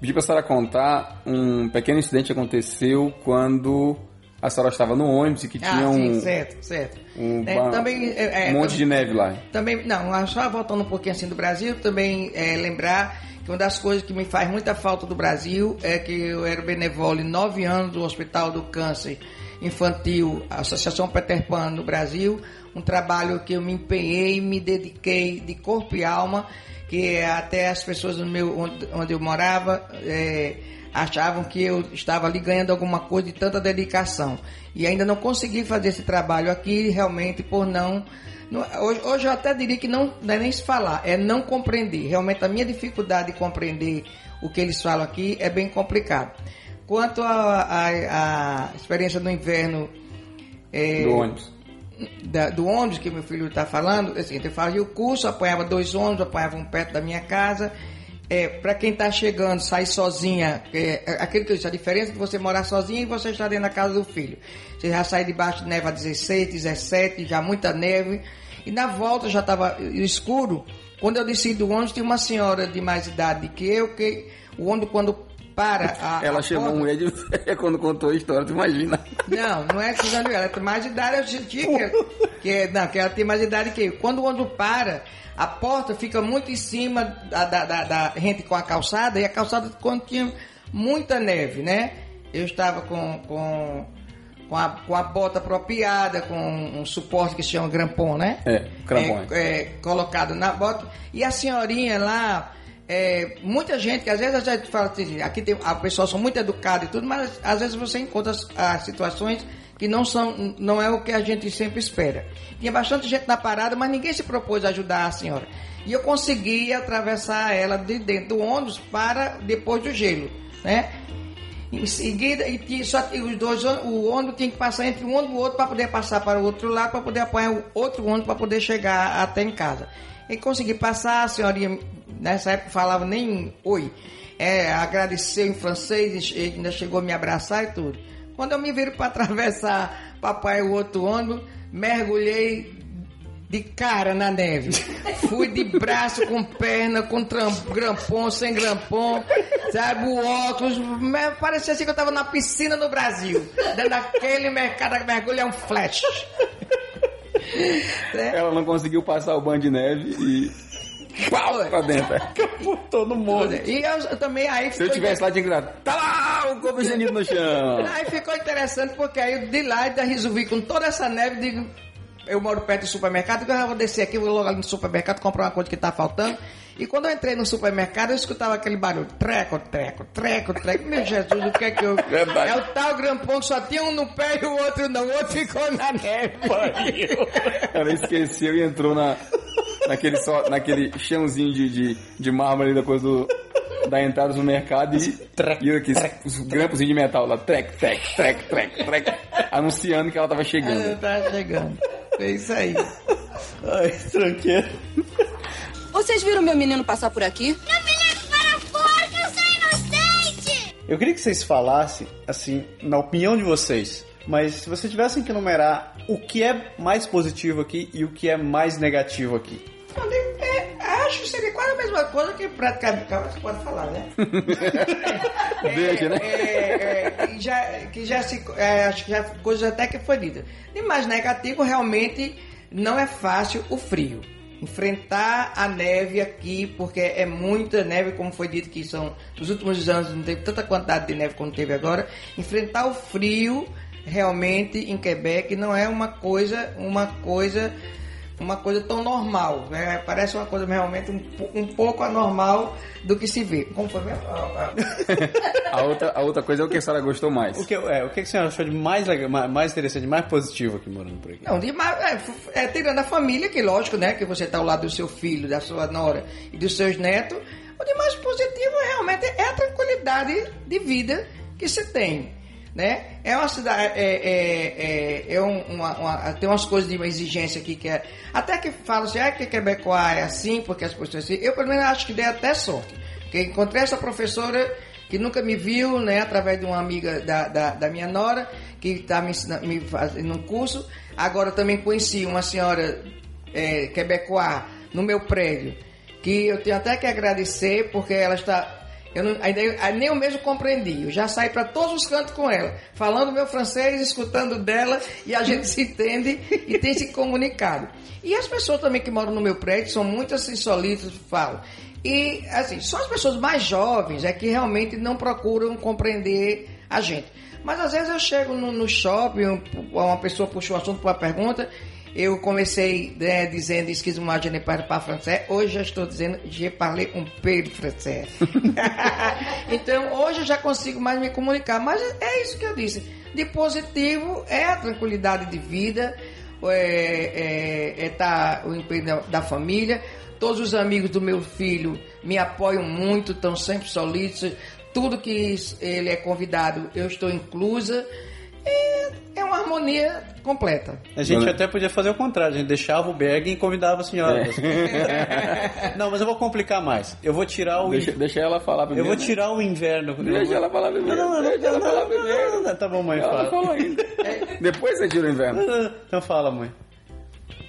pedi para a senhora contar um pequeno incidente que aconteceu quando a senhora estava no ônibus e que Ah, tinha sim, um, certo, certo. um, É, ba- também, é, é, um monte de neve lá. Também, não, só voltando um pouquinho assim do Brasil, também é, lembrar que uma das coisas que me faz muita falta do Brasil é que eu era benevolo em nove anos do Hospital do Câncer Infantil, Associação Peter Pan no Brasil, um trabalho que eu me empenhei, me dediquei de corpo e alma, que até as pessoas no meu, onde, eu morava é, achavam que eu estava ali ganhando alguma coisa de tanta dedicação. E ainda não consegui fazer esse trabalho aqui, realmente, por não- Hoje, hoje eu até diria que não, não é nem se falar, é não compreender. Realmente a minha dificuldade de compreender o que eles falam aqui é bem complicado. Quanto à experiência do inverno é, Do ônibus. da- do ônibus que meu filho está falando, seguinte, eu fazia o curso, apanhava dois ônibus, apanhava um perto da minha casa, é, para quem está chegando, sair sozinha, é, é, aquele que eu disse, a diferença de você morar sozinha e você estar dentro da casa do filho. Você já sai debaixo de neve a 16, 17, já muita neve. E na volta já estava escuro. Quando eu desci do ônibus, tinha uma senhora de mais idade que eu, que o ônibus quando para a, Ela a chamou porta- a mulher de velha quando contou a história, tu imagina. não, não é que ela tem mais idade, eu senti que, que, não, que ela tem mais idade que eu. Quando o ônibus para, a porta fica muito em cima da, da, da- da gente com a calçada, e a calçada quando tinha muita neve, né? Eu estava com, com, com, a, com a bota apropriada, com um suporte que se chama grampon, né? É, crampon, É, é, colocado na bota. E a senhorinha lá, é, muita gente, que às vezes a gente fala assim, aqui tem, a pessoa são muito educada e tudo, mas às vezes você encontra as, as situações que não são, não é o que a gente sempre espera. Tinha bastante gente na parada, mas ninguém se propôs a ajudar a senhora. E eu consegui atravessar ela de dentro do ônibus para depois do gelo, né? Em seguida, e só os dois, o ônibus tinha que passar entre um ônibus e o outro para poder passar para o outro lado, para poder apanhar o outro ônibus para poder chegar até em casa. E consegui passar, a senhorinha nessa época falava nem oi. É, agradeceu em francês, ainda chegou a me abraçar e tudo. Quando eu me viro para atravessar papai o outro ônibus, mergulhei de cara na neve. Fui de braço, com perna, com grampom, sem grampom, sabe, o óculos. Parecia assim que eu tava na piscina no Brasil. Dentro daquele mercado, mergulho é um flash. Ela não conseguiu passar o banho de neve e. Pau pra dentro. Todo mundo. E eu, também aí Se eu tivesse lá, tinha gritado: Tá lá o estendido no chão. Aí ficou interessante porque aí eu de lá ainda resolvi com toda essa neve, digo, eu moro perto do supermercado, digo, eu vou descer aqui, vou logo ali no supermercado comprar uma coisa que tá faltando. E quando eu entrei no supermercado, eu escutava aquele barulho, treco, treco, treco, treco. Meu Jesus, o que é que eu... Verdade. É o tal grampão que só tinha um no pé e o outro não, o outro ficou na neve. Ela esqueceu e entrou na, naquele, só, naquele chãozinho de, de, de mármore ali depois do, da entrada do mercado e, e aqui, os grampos de metal lá, trec, trec, trec, trec, trec, anunciando que ela tava Eu chegando. tava chegando. É isso aí. Ai, tranqueiro. Vocês viram meu menino passar por aqui? Não me leve para fora, que eu sou inocente! Eu queria que vocês falassem, assim, na opinião de vocês, mas se vocês tivessem que numerar o que é mais positivo aqui e o que é mais negativo aqui. É, acho que seria quase a mesma coisa que praticamente. Calma, você pode falar, né? Deixa, né? É, é, que já, que já se. é, acho que já coisas até que foi dita. E mais negativo, realmente, não é fácil o frio. Enfrentar a neve aqui, porque é muita neve, como foi dito que são. Nos últimos anos não teve tanta quantidade de neve como teve agora. Enfrentar o frio realmente em Quebec não é uma coisa, uma coisa uma coisa tão normal, né? Parece uma coisa realmente um, um pouco anormal do que se vê. Como foi mesmo? Ah, ah. A outra, a outra coisa é o que a senhora gostou mais. O que, é, o que a senhora achou de mais, legal, mais- mais interessante, mais positivo aqui morando por aqui? Não, demais, é, f- é, tirando a família, que lógico, né? Que você está ao lado do seu filho, da sua nora e dos seus netos. O de mais positivo realmente é a tranquilidade de vida que se tem. Né? É uma cidade, é, é, é, é um- uma, uma- tem umas coisas de uma exigência aqui que é. Até que falam assim, ah, que Quebecois é assim, porque as pessoas assim. Eu, pelo menos, acho que dei até sorte. Porque encontrei essa professora que nunca me viu, né, através de uma amiga da, da, da minha nora, que está me, me fazendo um curso. Agora também conheci uma senhora é, quebecois no meu prédio, que eu tenho até que agradecer, porque ela está. Eu não, ainda, nem eu mesmo compreendi. Eu já saí para todos os cantos com ela, falando meu francês, escutando dela, e a gente se entende e tem se comunicado. E as pessoas também que moram no meu prédio são muitas insólitas, falam. E, assim, só as pessoas mais jovens é que realmente não procuram compreender a gente. Mas às vezes eu chego no, no shopping, um- uma pessoa puxa o assunto para uma pergunta, eu comecei né, dizendo excuse-moi, je ne parle pas français, hoje já estou dizendo je parle un peu de français. então hoje eu já consigo mais me comunicar, mas é isso que eu disse. De positivo é a tranquilidade de vida, é, é, é tá o empenho da, da família. Todos os amigos do meu filho me apoiam muito, estão sempre solícitos. Tudo que ele é convidado, eu estou inclusa. É, é uma harmonia completa. A gente Dona- até podia fazer o contrário, a gente deixava o bag e convidava a senhora. Não, mas eu vou complicar mais. Eu vou tirar o. Deixa, deixa ela falar Eu primeiro. vou né? tirar o inverno. Deixa ela falar primeiro. Não, não, não, Deixa ela não, falar não, primeiro. não, não, Tá bom, mãe, Ela fala. falou ainda. Depois você tira o inverno. Então fala, mãe.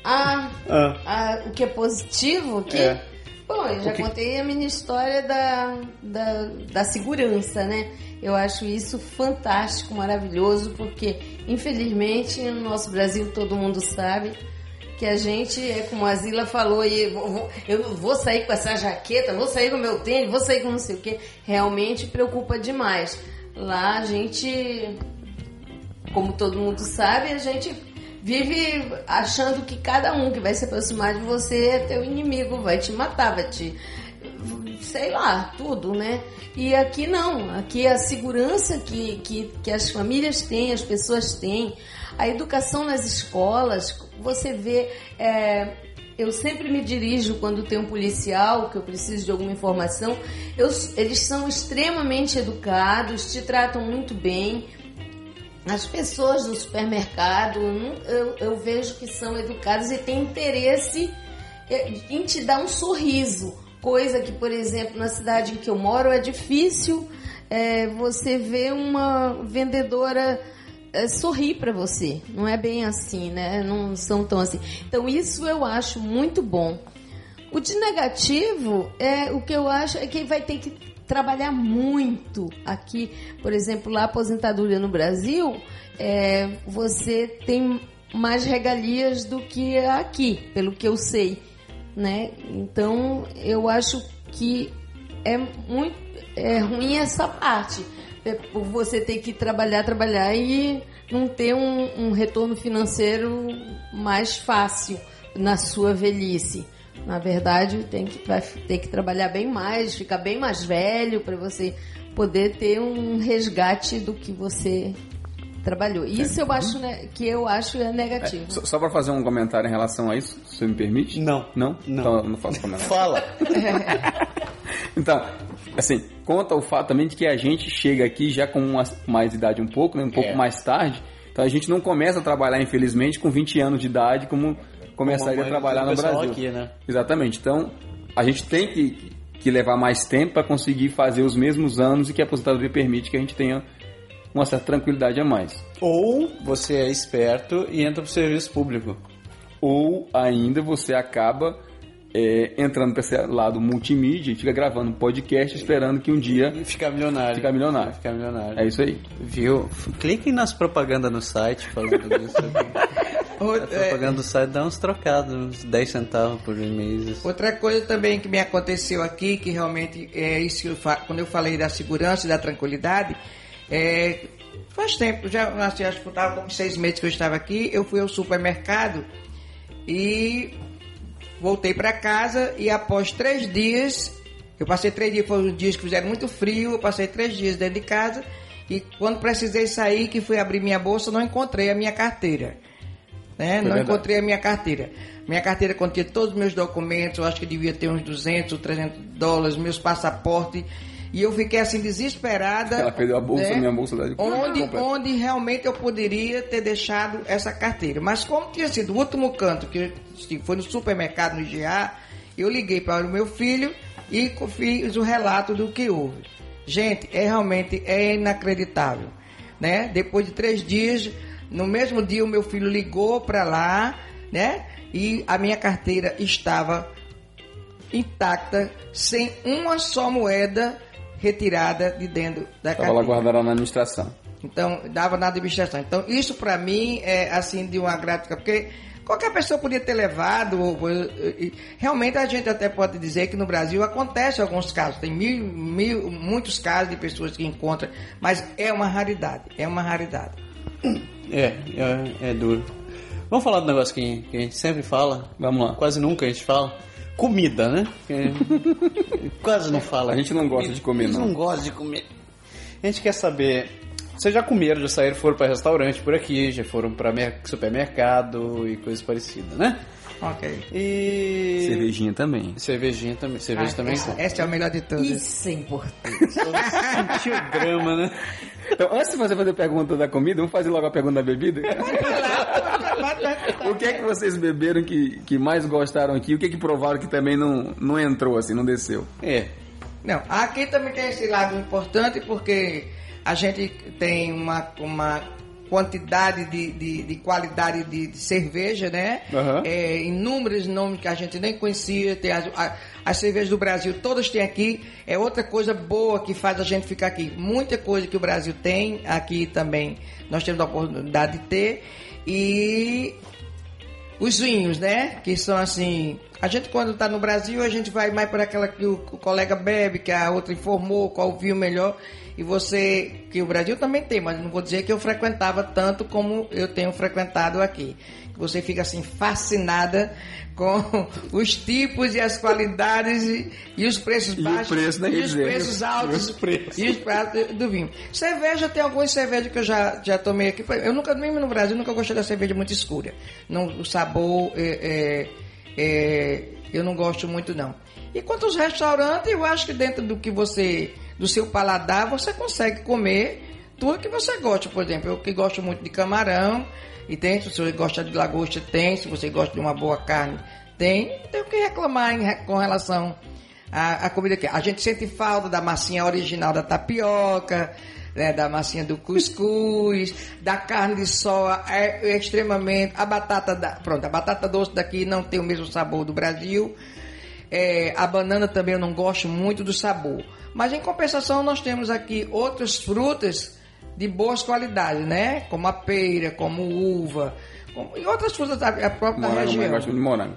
Ah, Ah. ah, o que é positivo aqui? É. Bom, eu já que- contei a minha história da, da, da segurança, né? Eu acho isso fantástico, maravilhoso, porque infelizmente no nosso Brasil todo mundo sabe que a gente é como a Zila falou, e eu vou, sair com essa jaqueta, vou sair com meu tênis, vou sair com não sei o que. Realmente preocupa demais. Lá a gente como todo mundo sabe, a gente vive achando que cada um que vai se aproximar de você é teu inimigo, vai te matar, vai te. Sei lá, tudo, né? E aqui não, aqui a segurança que, que, que as famílias têm, as pessoas têm, a educação nas escolas, você vê. é, eu sempre me dirijo quando tem um policial que eu preciso de alguma informação. Eu- eles são extremamente educados, te tratam muito bem. As pessoas do supermercado, eu, eu vejo que são educadas e têm interesse eh, em te dar um sorriso. Coisa que, por exemplo, na cidade em que eu moro é difícil eh, você ver uma vendedora eh, sorrir para você. Não é bem assim, né? Não são tão assim. Então, isso eu acho muito bom. O de negativo é o que eu acho é que vai ter que trabalhar muito aqui, por exemplo, lá aposentadoria no Brasil, é, você tem mais regalias do que aqui, pelo que eu sei, né? Então eu acho que é muito é ruim essa parte, é por você ter que trabalhar, trabalhar e não ter um, um retorno financeiro mais fácil na sua velhice. Na verdade, tem que, vai ter que trabalhar bem mais, ficar bem mais velho para você poder ter um resgate do que você trabalhou. Isso eu acho né, que eu acho é negativo. Só, só para fazer um comentário em relação a isso, se você me permite? Não. Não? Não. Então eu não faço comentário. Fala. Então, assim, conta o fato também de que a gente chega aqui já com uma, mais idade um pouco, né, um pouco É. mais tarde. Então a gente não começa a trabalhar, infelizmente, com 20 anos de idade, como começaria a trabalhar no Brasil. aqui, né? Exatamente. Então, a gente tem que, que levar mais tempo para conseguir fazer os mesmos anos e que a aposentadoria permite que a gente tenha uma certa tranquilidade a mais. Ou você é esperto e entra pro serviço público. Ou ainda você acaba é, entrando para esse lado multimídia e fica gravando um podcast esperando que um dia E ficar milionário. Ficar milionário. Ficar milionário. É isso aí. Viu? Cliquem nas propagandas no site falando disso. Outra, A propaganda do site dá uns trocados, uns 10 centavos por mês. outra coisa também que me aconteceu aqui, que realmente é isso que eu fa- quando eu falei da segurança e da tranquilidade, é, faz tempo, já assim, acho que estava com seis meses que eu estava aqui, eu fui ao supermercado e voltei para casa e após três dias, eu passei três dias, foram dias que fizeram muito frio, eu passei três dias dentro de casa e quando precisei sair, que fui abrir minha bolsa, não encontrei a minha carteira. Né? Não verdade. encontrei a minha carteira. Minha carteira continha todos os meus documentos, eu acho que devia ter uns 200 ou 300 dólares, meus passaportes. E eu fiquei assim desesperada. Ela perdeu a bolsa, né? minha bolsa da onde, completa. onde realmente eu poderia ter deixado essa carteira. Mas como tinha sido o último canto, que foi no supermercado, no GA, eu liguei para o meu filho e fiz o relato do que houve. Gente, é realmente é inacreditável. Né? Depois de três dias, no mesmo dia o meu filho ligou para lá, né? E a minha carteira estava intacta, sem uma só moeda retirada de dentro da Estava lá carteira. guardada na administração. Então, dava na administração. Então, isso para mim é assim de uma gráfica, porque qualquer pessoa podia ter levado. ou- ou- e- Realmente a gente até pode dizer que no Brasil acontece alguns casos, tem mil, mil, muitos casos de pessoas que encontram, mas é uma raridade, é uma raridade. É, é, é duro. Vamos falar do negócio que, que a gente sempre fala. Vamos lá. Quase nunca a gente fala. Comida, né? Que- Quase não fala. A gente não gosta de comer, A gente não. não gosta de comer. A gente quer saber. Vocês já comeram, já saíram, foram para restaurante por aqui, já foram para supermercado e coisas parecidas, né? Ok. E. Cervejinha também. Cervejinha também. Cerveja Ah, também. essa, essa é a melhor de todas. Isso é importante. Sentiu o drama, né? Então, antes de você fazer a pergunta da comida, vamos fazer logo a pergunta da bebida? O que é que vocês beberam que, que mais gostaram aqui? O que é que provaram que também não, não entrou, assim, não desceu? É. Não, aqui também tem esse lado importante porque a gente tem uma, uma quantidade de, de, de qualidade de, de cerveja, né? Aham. É, inúmeros nomes que a gente nem conhecia. Tem as, a- as cervejas do Brasil, todas tem aqui. É outra coisa boa que faz a gente ficar aqui. Muita coisa que o Brasil tem aqui também. Nós temos a oportunidade de ter. E os vinhos, né? Que são assim. A gente, quando tá no Brasil, a gente vai mais para aquela que o, o colega bebe, que a outra informou qual vinho melhor. E você, que o Brasil também tem, mas não vou dizer que eu frequentava tanto como eu tenho frequentado aqui. Você fica assim, fascinada com os tipos e as qualidades e, e os preços E baixos preço, né, e os preços altos E os preços. e os pratos do vinho. Cerveja, tem algumas cervejas que eu já, já tomei aqui. Eu nunca, mesmo no Brasil, nunca gostei da cerveja muito escura. Não, o sabor, é, é, é, eu não gosto muito, não. E quanto aos restaurantes, eu acho que dentro do que você, do seu paladar, você consegue comer tudo que você gosta. Por exemplo, eu que gosto muito de camarão, e tem, se você gosta de lagosta, tem, se você gosta de uma boa carne, tem. Não tem o que reclamar em com relação à, à comida aqui. A gente sente falta da massinha original da tapioca, né, da massinha do cuscuz, da carne de soja, é, é extremamente. A batata da. Pronto, a batata doce daqui não tem o mesmo sabor do Brasil. É, a banana também eu não gosto muito do sabor. Mas em compensação nós temos aqui outras frutas de boas qualidades, né? Como a peira, como uva, como- e outras frutas da, a própria da Morango, mas região. gosto de morango.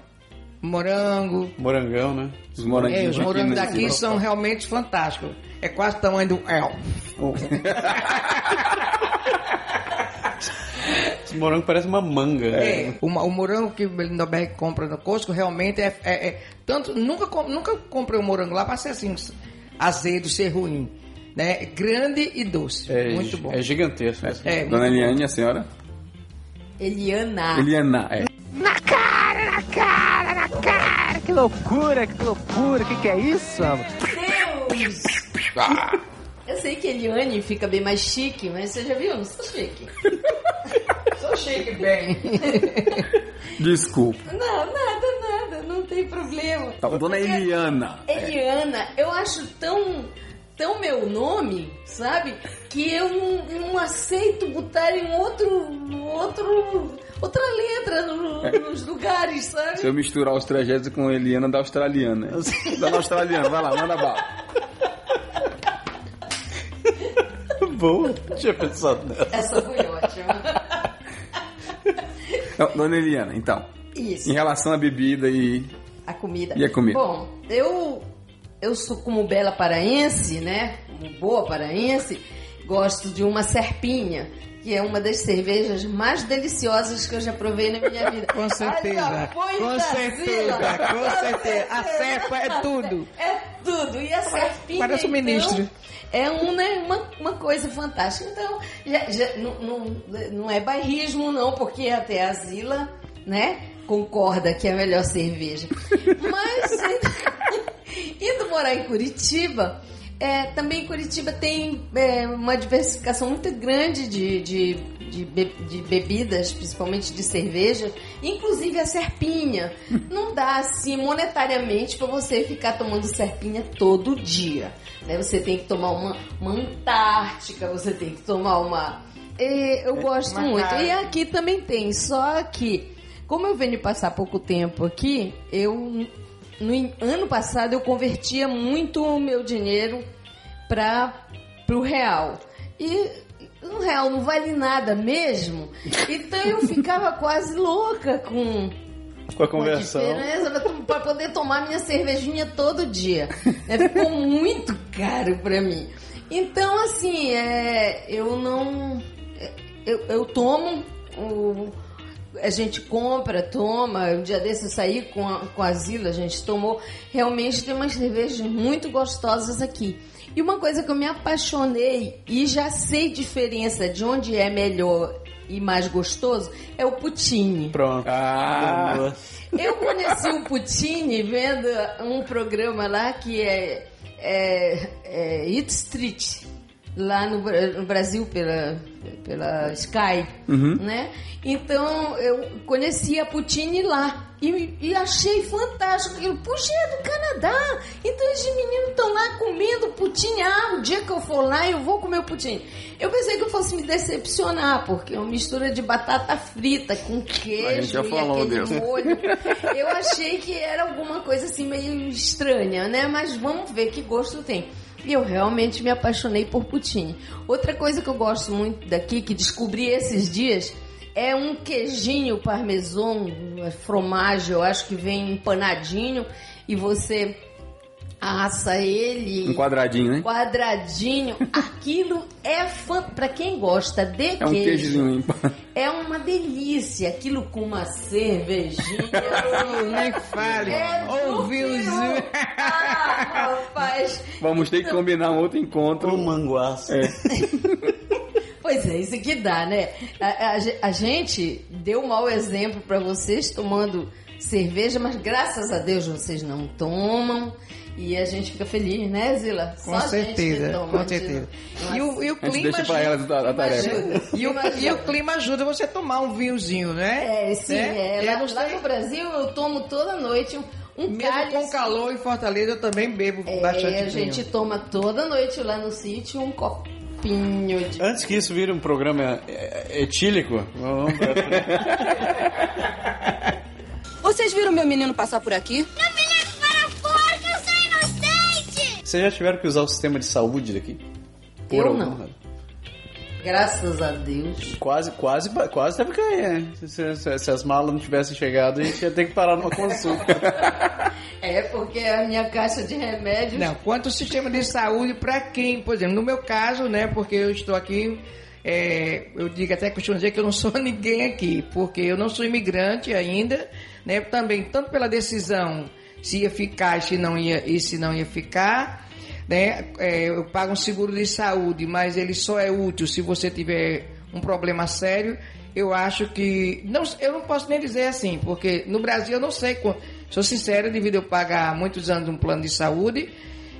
Morango. Morangão, né? Os É, moranguinhos os aqui morangos nesse- daqui são realmente fantásticos. É quase o tamanho do El. Esse morango parece uma manga. É, o, ma- o morango que o Lindoberg compra no Costco realmente é, é- é- tanto nunca nunca comprei um morango lá para ser assim azedo, ser ruim, né? Grande e doce, É, muito bom. É gigantesco. É, Dona muito Eliane, a senhora? Eliana. Eliana, é. Na cara, na cara, na cara. Que loucura, que loucura. O que, que é isso, amor? Deus! Eu sei que Eliane fica bem mais chique, mas você já viu? Eu Não sou chique. Sou chique bem. Desculpa. Não, nada, nada, não tem problema. Tá, Dona Eliana. Eliana, eu acho tão, tão meu nome, sabe? Que eu não, não aceito botar em outro, outro, outra letra no- nos lugares, sabe? Se eu misturar os trajetos com Eliana da australiana. Da australiana, vai lá, manda bala. Boa. Não tinha pensado nessa. Essa foi ótima. Dona Eliana, então, Isso. em relação à bebida e. A comida. E a comida? Bom, eu, eu sou como bela paraense, né? Como boa paraense, gosto de uma serpinha, que é uma das cervejas mais deliciosas que eu já provei na minha vida. Com certeza, Olha, com certeza, com certeza. A serpa é tudo. É tudo. E a serpinha, parece um então, ministro. é um, né, uma, uma coisa fantástica. Então, já, já- não, não, não é bairrismo, não, porque até a Zila, né, concorda que é a melhor cerveja. Mas, indo morar em Curitiba, é, também Curitiba tem é, uma diversificação muito grande de, de, de, be- de bebidas, principalmente de cerveja, inclusive a serpinha. Não dá assim monetariamente para você ficar tomando serpinha todo dia. né? Você tem que tomar uma, uma Antártica, você tem que tomar uma. É, eu gosto uma muito. cara. E aqui também tem, só que, como eu venho passar pouco tempo aqui, eu no ano passado eu convertia muito o meu dinheiro para o real. E um real não vale nada mesmo. Então eu ficava quase louca com Com a conversão. para poder tomar minha cervejinha todo dia. né? Ficou muito caro para mim. Então, assim, é, eu não. Eu, eu tomo. O, a gente compra, toma. Um dia desse eu saí com a, com a Zila, a gente tomou. Realmente tem umas cervejas muito gostosas aqui. E uma coisa que eu me apaixonei e já sei diferença de onde é melhor e mais gostoso é o poutine. Pronto. Ah, Eu conheci o Poutine vendo um programa lá que é, é, é Eat Street, lá no, no Brasil pela, pela Sky, né? Então eu conheci a Poutine lá e, e achei fantástico. Eu, Puxa, é do Canadá, então esses meninos estão lá comendo Poutine. Ah, o dia que eu for lá eu vou comer o Poutine. Eu pensei que eu fosse me decepcionar, porque é uma mistura de batata frita com queijo e falou aquele disso. molho. Eu achei que era alguma coisa assim meio estranha, né? Mas vamos ver que gosto tem. E eu realmente me apaixonei por poutine. Outra coisa que eu gosto muito daqui, que descobri esses dias, é um queijinho parmesão, uma fromagem, eu acho que vem empanadinho e você assa ele um quadradinho, né? quadradinho. Aquilo é fã para quem gosta de É um queijo. queijozinho ímpar. É uma delícia, aquilo com uma cervejinha. Nem fale. É Ouviu o Ah, rapaz. Vamos ter que combinar um outro encontro. O manguaço. É. Pois é, isso que dá, né? A, a a gente deu um mau exemplo para vocês tomando cerveja, mas graças a Deus vocês não tomam. E a gente fica feliz, né, Zila? Com certeza, com certeza. E o, e o clima deixa ajuda- elas a, a tarefa. E o, e o clima ajuda você a tomar um vinhozinho, né? É, sim, Né? é. Eu Lá, lá no Brasil eu tomo toda noite um, um Mesmo cálice. com calor em Fortaleza, eu também bebo É, bastante a gente vinho. toma toda noite lá no sítio um copinho de Antes que isso vire um programa é, etílico, vamos pra frente. Vocês viram meu menino passar por aqui? Não me Vocês já tiveram que usar o sistema de saúde daqui? Eu algum não. razão. Graças a Deus. Quase, quase, quase teve que cair, né? Se, se- se- se as malas não tivessem chegado, a gente ia ter que parar numa consulta. É porque a minha caixa de remédios. Não, quanto ao sistema de saúde, para quem, por exemplo, no meu caso, né, porque eu estou aqui, é, eu digo até costumo dizer que eu não sou ninguém aqui, porque eu não sou imigrante ainda, né, também, tanto pela decisão se ia ficar e se não ia, e se não ia ficar, né, é, eu pago um seguro de saúde, mas ele só é útil se você tiver um problema sério, eu acho que. Não, eu não posso nem dizer assim, porque no Brasil eu não sei. Sou sincero, devido eu pagar muitos anos um plano de saúde,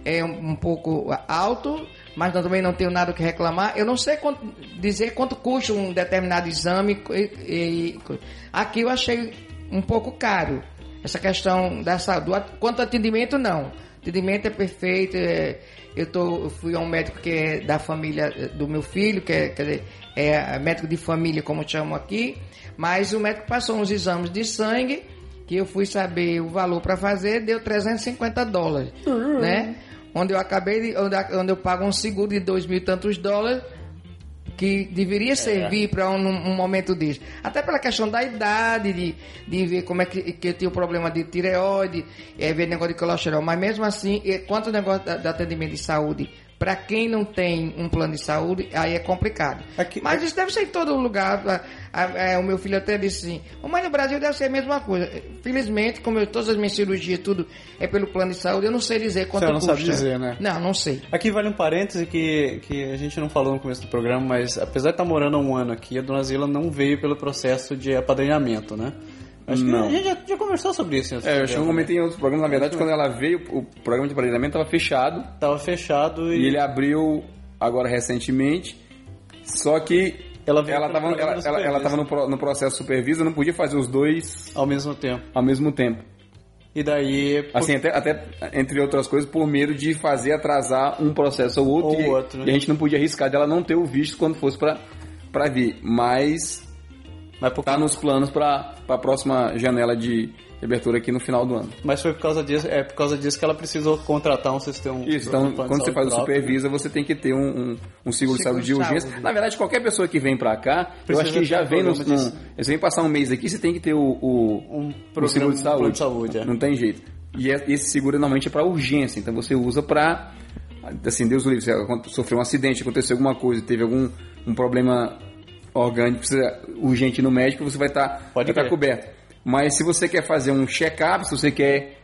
é um, um pouco alto, mas também não tenho nada que reclamar. Eu não sei quanto- dizer quanto custa um determinado exame. e- e- aqui eu achei um pouco caro. Essa questão da saúde. Do Quanto atendimento, não. O atendimento é perfeito. é- eu, tô, eu fui a um médico que é da família eh, do meu filho, que é, quer dizer, é médico de família, como chamam aqui. Mas o médico passou uns exames de sangue, que eu fui saber o valor para fazer, deu 350 dólares, né? Onde eu acabei de, onde, onde eu pago um seguro de dois mil e tantos dólares, que deveria servir para um, um momento desse. Até pela questão da idade, de, de ver como é que, que eu tenho problema de tireoide, é, ver negócio de colesterol. Mas mesmo assim, quanto negócio do atendimento de saúde, para quem não tem um plano de saúde, aí é complicado. Aqui- Mas isso deve ser em todo lugar. A- a- a- o meu filho até disse assim, mas no Brasil deve ser a mesma coisa. Felizmente, como eu, todas as minhas cirurgias, tudo é pelo plano de saúde, eu não sei dizer quanto Você não custa. sabe dizer, né? Não, não sei. Aqui vale um parêntese que, que a gente não falou no começo do programa, mas apesar de estar morando há um ano aqui, a Dona Zila não veio pelo processo de apadrinhamento, né? Acho Não. que a gente já, já conversou sobre isso. É, eu acho que eu comentei em outros programas. Na verdade, quando ela veio, o programa de aparelhamento estava fechado né? Tava fechado e, e ele abriu agora recentemente. Só que Ela veio ela estava programa ela, ela, ela tava no, no processo supervisa, não podia fazer os dois ao mesmo tempo. ao mesmo tempo. E daí. Assim, até, até entre outras coisas, por medo de fazer atrasar um processo ou outro. Ou e, outro. e a gente não podia arriscar dela não ter o visto quando fosse pra vir. Mas Mas, por, tá nos planos pra, pra próxima janela de, abertura aqui no final do ano. mas foi por causa disso, é por causa disso que ela precisou contratar um sistema. Isso, um então de quando você faz o próprio. supervisa, você tem que ter um, um, um seguro de saúde de urgência. saúde. Na verdade, qualquer pessoa que vem pra cá, eu Precisa acho que já um vem no, programa Você vem passar um mês aqui, você tem que ter o, o, Um o programa, seguro de um saúde. de saúde, é. Não tem jeito. E é- esse seguro normalmente é para urgência, então você usa para assim, Deus o livre, se acon- sofreu um acidente, aconteceu alguma coisa, teve algum um problema orgânico, precisa urgente ir no médico, você vai estar estar crer. coberto. Mas se você quer fazer um check-up, se você quer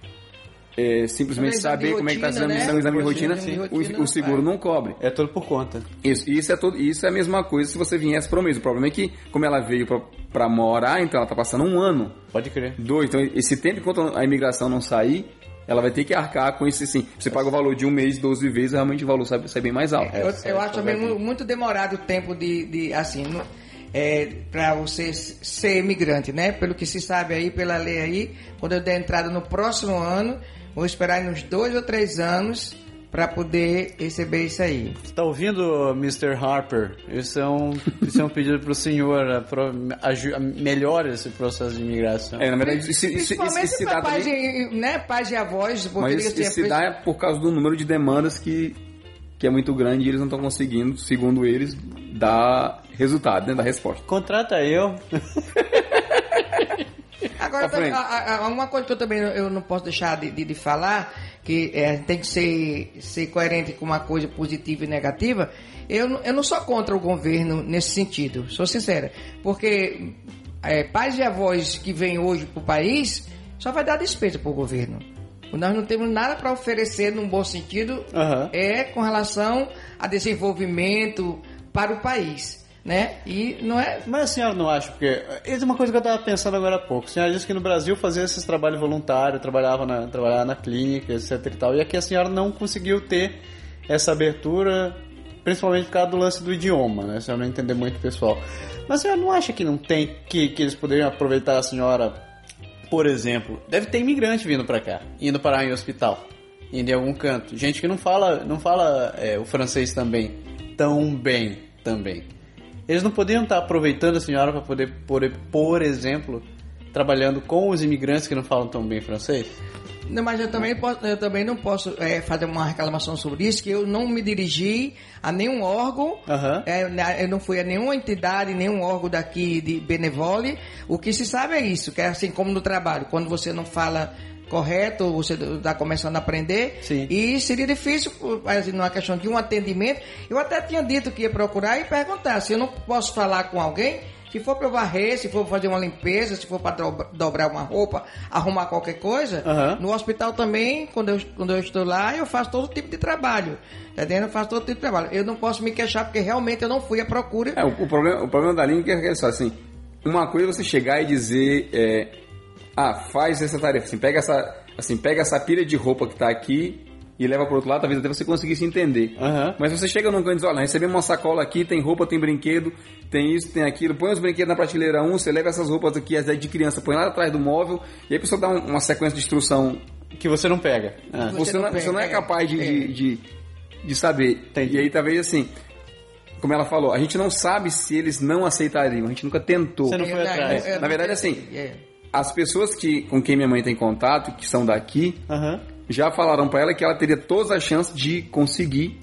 é, simplesmente Exame de saber como é que está rotina, sendo né? missão, o exame de Rotina, rotina, exame o- rotina, o, seguro é. não cobre. É tudo por conta. Isso, isso é tudo, isso é a mesma coisa se você viesse para o mês. O problema é que, como ela veio para morar, então ela está passando um ano, Pode crer. dois. Então, esse tempo enquanto a imigração não sair, ela vai ter que arcar com isso sim. Você paga o valor de um mês, 12 vezes, realmente o valor sai, sai bem mais alto. Eu, É, eu acho é também verdade. mu- muito demorado o tempo de, de assim, no, é, para você ser imigrante, né? Pelo que se sabe aí, pela lei aí, quando eu der entrada no próximo ano, vou esperar uns dois ou três anos para poder receber isso aí. Você tá ouvindo, Mr. Harper? Isso é um, isso é um pedido pro senhor uh, pro, aju- melhore esse processo de imigração. É, na verdade, isso, isso, isso, Principalmente isso se para dá pais, também, e, né, pais e avós, porque mas isso, isso se dá por causa do número de demandas que, que é muito grande e eles não estão conseguindo, segundo eles, dar resultado, né, dar resposta. Contrata eu. Agora, Tá também, a- a- uma coisa que eu também não- eu não posso deixar de, de- de falar, que é, tem que ser, ser coerente com uma coisa positiva e negativa, eu, não- eu não sou contra o governo nesse sentido, sou sincera. Porque é, pais e avós que vêm hoje para o país só vai dar despesa para o governo. Nós não temos nada para oferecer num bom sentido Aham. é com relação a desenvolvimento para o país, né? E não é Mas a senhora não acha, porque isso é uma coisa que eu estava pensando agora há pouco. A senhora disse que no Brasil fazia esses trabalhos voluntários, trabalhava na, trabalhava na clínica, etc e tal. E aqui a senhora não conseguiu ter essa abertura, principalmente por causa do lance do idioma, né? A senhora não entender muito pessoal. Mas a senhora não acha que não tem, que, que eles poderiam aproveitar a senhora, por exemplo, deve ter imigrante vindo para cá, indo parar em hospital, indo em algum canto. Gente que não fala, não fala é, o francês também, tão bem também. Eles não poderiam estar aproveitando a senhora para poder, por, por exemplo, trabalhando com os imigrantes que não falam tão bem francês? Não, mas eu também, posso, eu também não posso é, fazer uma reclamação sobre isso, que eu não me dirigi a nenhum órgão, Aham. é, eu não fui a nenhuma entidade, nenhum órgão daqui de Benevole. O que se sabe é isso, que é assim como no trabalho, quando você não fala correto, você está começando a aprender, Sim. e seria difícil, assim, numa questão de um atendimento. Eu até tinha dito que ia procurar e perguntar se eu não posso falar com alguém. Se for para varrer, se for fazer uma limpeza, se for para dobrar uma roupa, arrumar qualquer coisa, Aham. no hospital também, quando eu, quando eu estou lá, eu faço todo tipo de trabalho. Tá entendendo? Eu faço todo tipo de trabalho. Eu não posso me queixar porque realmente eu não fui à procura. É, o, o problema, o problema da língua é que é só assim, uma coisa é você chegar e dizer, é, ah, faz essa tarefa, assim, pega essa, assim, pega essa pilha de roupa que tá aqui e leva pro outro lado, talvez até você conseguisse entender. Aham. Mas você chega num canto e diz, olha, recebemos uma sacola aqui, tem roupa, tem brinquedo, tem isso, tem aquilo, põe os brinquedos na prateleira 1, você leva essas roupas aqui, as de criança, põe lá atrás do móvel, e aí a pessoa dá um- uma sequência de instrução. Que você não pega. Ah. Você, não não, pega, você não é é. capaz de, É. de, de, de saber. Entendi. E aí talvez assim, como ela falou, a gente não sabe se eles não aceitariam, a gente nunca tentou. Você não foi atrás. Na verdade, assim, É. As pessoas que, com quem minha mãe tem contato, que são daqui, Aham. já falaram pra ela que ela teria todas as chances de conseguir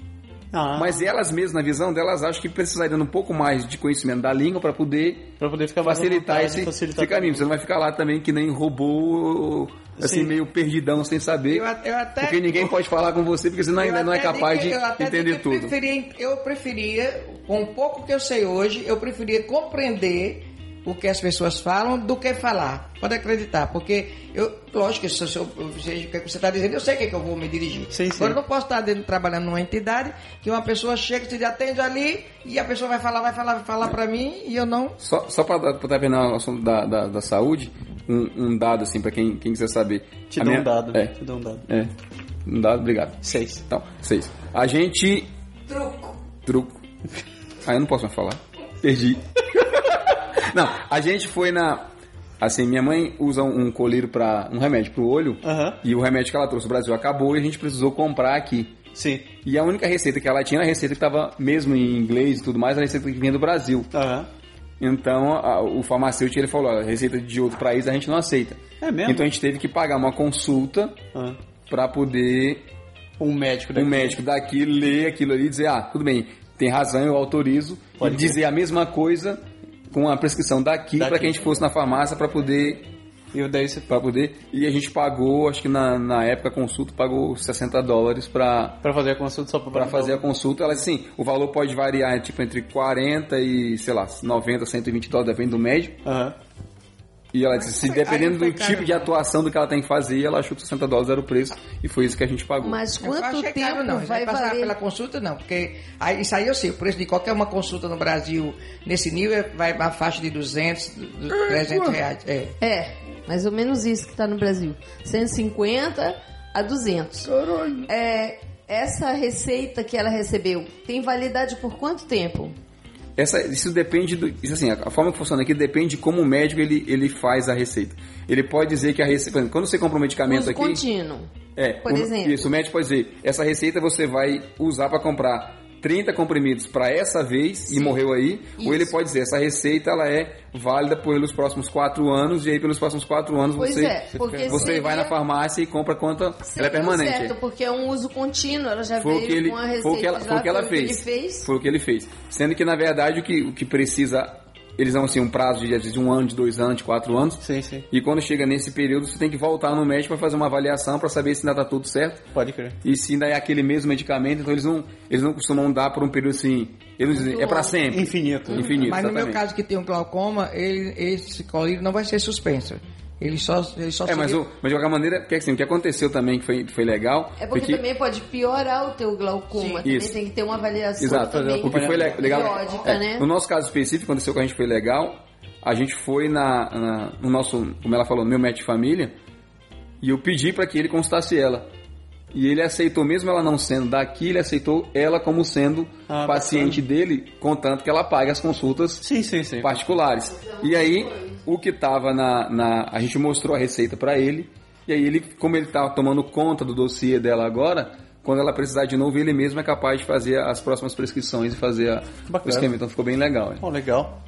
Ah, Mas elas mesmas, na visão delas, acham que precisariam um pouco mais de conhecimento da língua para poder pra poder ficar facilitar vontade, esse, facilitar esse caminho. Você não vai ficar lá também que nem robô, assim, Sim. meio perdidão, sem saber. Eu, eu até, Porque ninguém pode falar com você, porque você ainda não é capaz digo de entender tudo. preferia- eu preferia, com o pouco que eu sei hoje, eu preferia compreender o que as pessoas falam do que falar. Pode acreditar, porque eu, lógico, que se eu, se eu seja o que você está dizendo, eu sei o que, é que eu vou me dirigir. Sim, sim. Agora eu não posso estar dentro, trabalhando numa entidade que uma pessoa chega, se atende ali e a pessoa vai falar, vai falar, vai falar para mim e eu não. Só, só para estar vendo o assunto da, da, da saúde, um, um dado assim para quem, quem quiser saber. Te dou minha- um dado. É, Te dou um dado. é. Um dado, obrigado. Seis. Então, seis. A gente. Truco. Truco. Ah, eu não posso mais falar. Perdi. não, a gente foi na. Assim, minha mãe usa um colírio para um remédio pro olho. Aham. E o remédio que ela trouxe do Brasil acabou e a gente precisou comprar aqui. Sim. E a única receita que ela tinha era a receita que estava mesmo em inglês e tudo mais, a receita que vinha do Brasil. Aham. Então a- o farmacêutico ele falou: receita de outro país a gente não aceita. É mesmo? Então a gente teve que pagar uma consulta Ah. para poder Um médico um daqui. médico daqui ler aquilo ali e dizer: ah, tudo bem, tem razão, eu autorizo. Pode e dizer a mesma coisa com a prescrição daqui, Daqui. para que a gente fosse na farmácia para poder E daí para poder e a gente pagou acho que na, na época a consulta pagou 60 dólares para Pra fazer a consulta só para fazer a consulta, ela assim, o valor pode variar tipo entre 40 e, sei lá, 90, 120 dólares, depende do médico. Aham. E ela disse, se foi- dependendo do tipo de atuação do que ela tem que fazer, ela achou que 60 dólares era o preço e foi isso que a gente pagou. Mas quanto tempo caro, não. vai passar valer? pela consulta, não. Porque aí, isso aí eu sei. O preço de qualquer uma consulta no Brasil nesse nível vai na faixa de 200, do- 300 reais. É. É, mais ou menos isso que está no Brasil. 150 a 200. É, essa receita que ela recebeu tem validade por quanto tempo? Essa, isso depende do. Isso assim, a forma que funciona aqui depende de como o médico ele, ele faz a receita. Ele pode dizer que a receita. por exemplo, Quando você compra um medicamento Uso aqui. contínuo. É, por exemplo. Isso, o médico pode dizer, essa receita você vai usar para comprar 30 comprimidos para essa vez e morreu aí, ou ele Isso. pode dizer, essa receita ela é válida pelos próximos 4 anos e aí pelos próximos 4 anos Pois você, é, porque você seria- vai na farmácia e compra quanto ela é permanente. certo, porque é um uso contínuo. Ela já Foi veio que ele, com a receita foi o que ela, foi o que ela fez. ele fez. Foi o que ele fez. Sendo que, na verdade, o que, o que precisa. Eles dão assim, um prazo de, às vezes, um ano, de dois anos, de quatro anos. Sim, sim. E quando chega nesse período, você tem que voltar no médico para fazer uma avaliação para saber se ainda está tudo certo. Pode crer. E se ainda é aquele mesmo medicamento, então eles não, eles não costumam dar por um período assim. Eles dizem, é para sempre. Infinito. Infinito. Mas no meu exatamente. caso que tem um glaucoma, ele, esse colírio não vai ser suspenso. Ele só, ele só É, mas, o, mas de qualquer maneira, porque, assim, o que aconteceu também que foi, foi legal. É porque que, também pode piorar o teu glaucoma. Também Isso. tem que ter uma avaliação Exato, também o que foi le- legal. periódica, é, né? No nosso caso específico, aconteceu com a gente foi legal. A gente foi na, na- no nosso, como ela falou, no meu médico de família, e eu pedi para que ele consultasse ela. E ele aceitou, mesmo ela não sendo daqui, ele aceitou ela como sendo Ah, paciente dele, contanto que ela pague as consultas Sim, sim, sim. particulares. E aí, o que tava na, na- A gente mostrou a receita para ele. E aí, ele, como ele tava tomando conta do dossiê dela agora, quando ela precisar de novo, ele mesmo é capaz de fazer as próximas prescrições e fazer a, o esquema. Então ficou bem legal. hein? Pô, legal.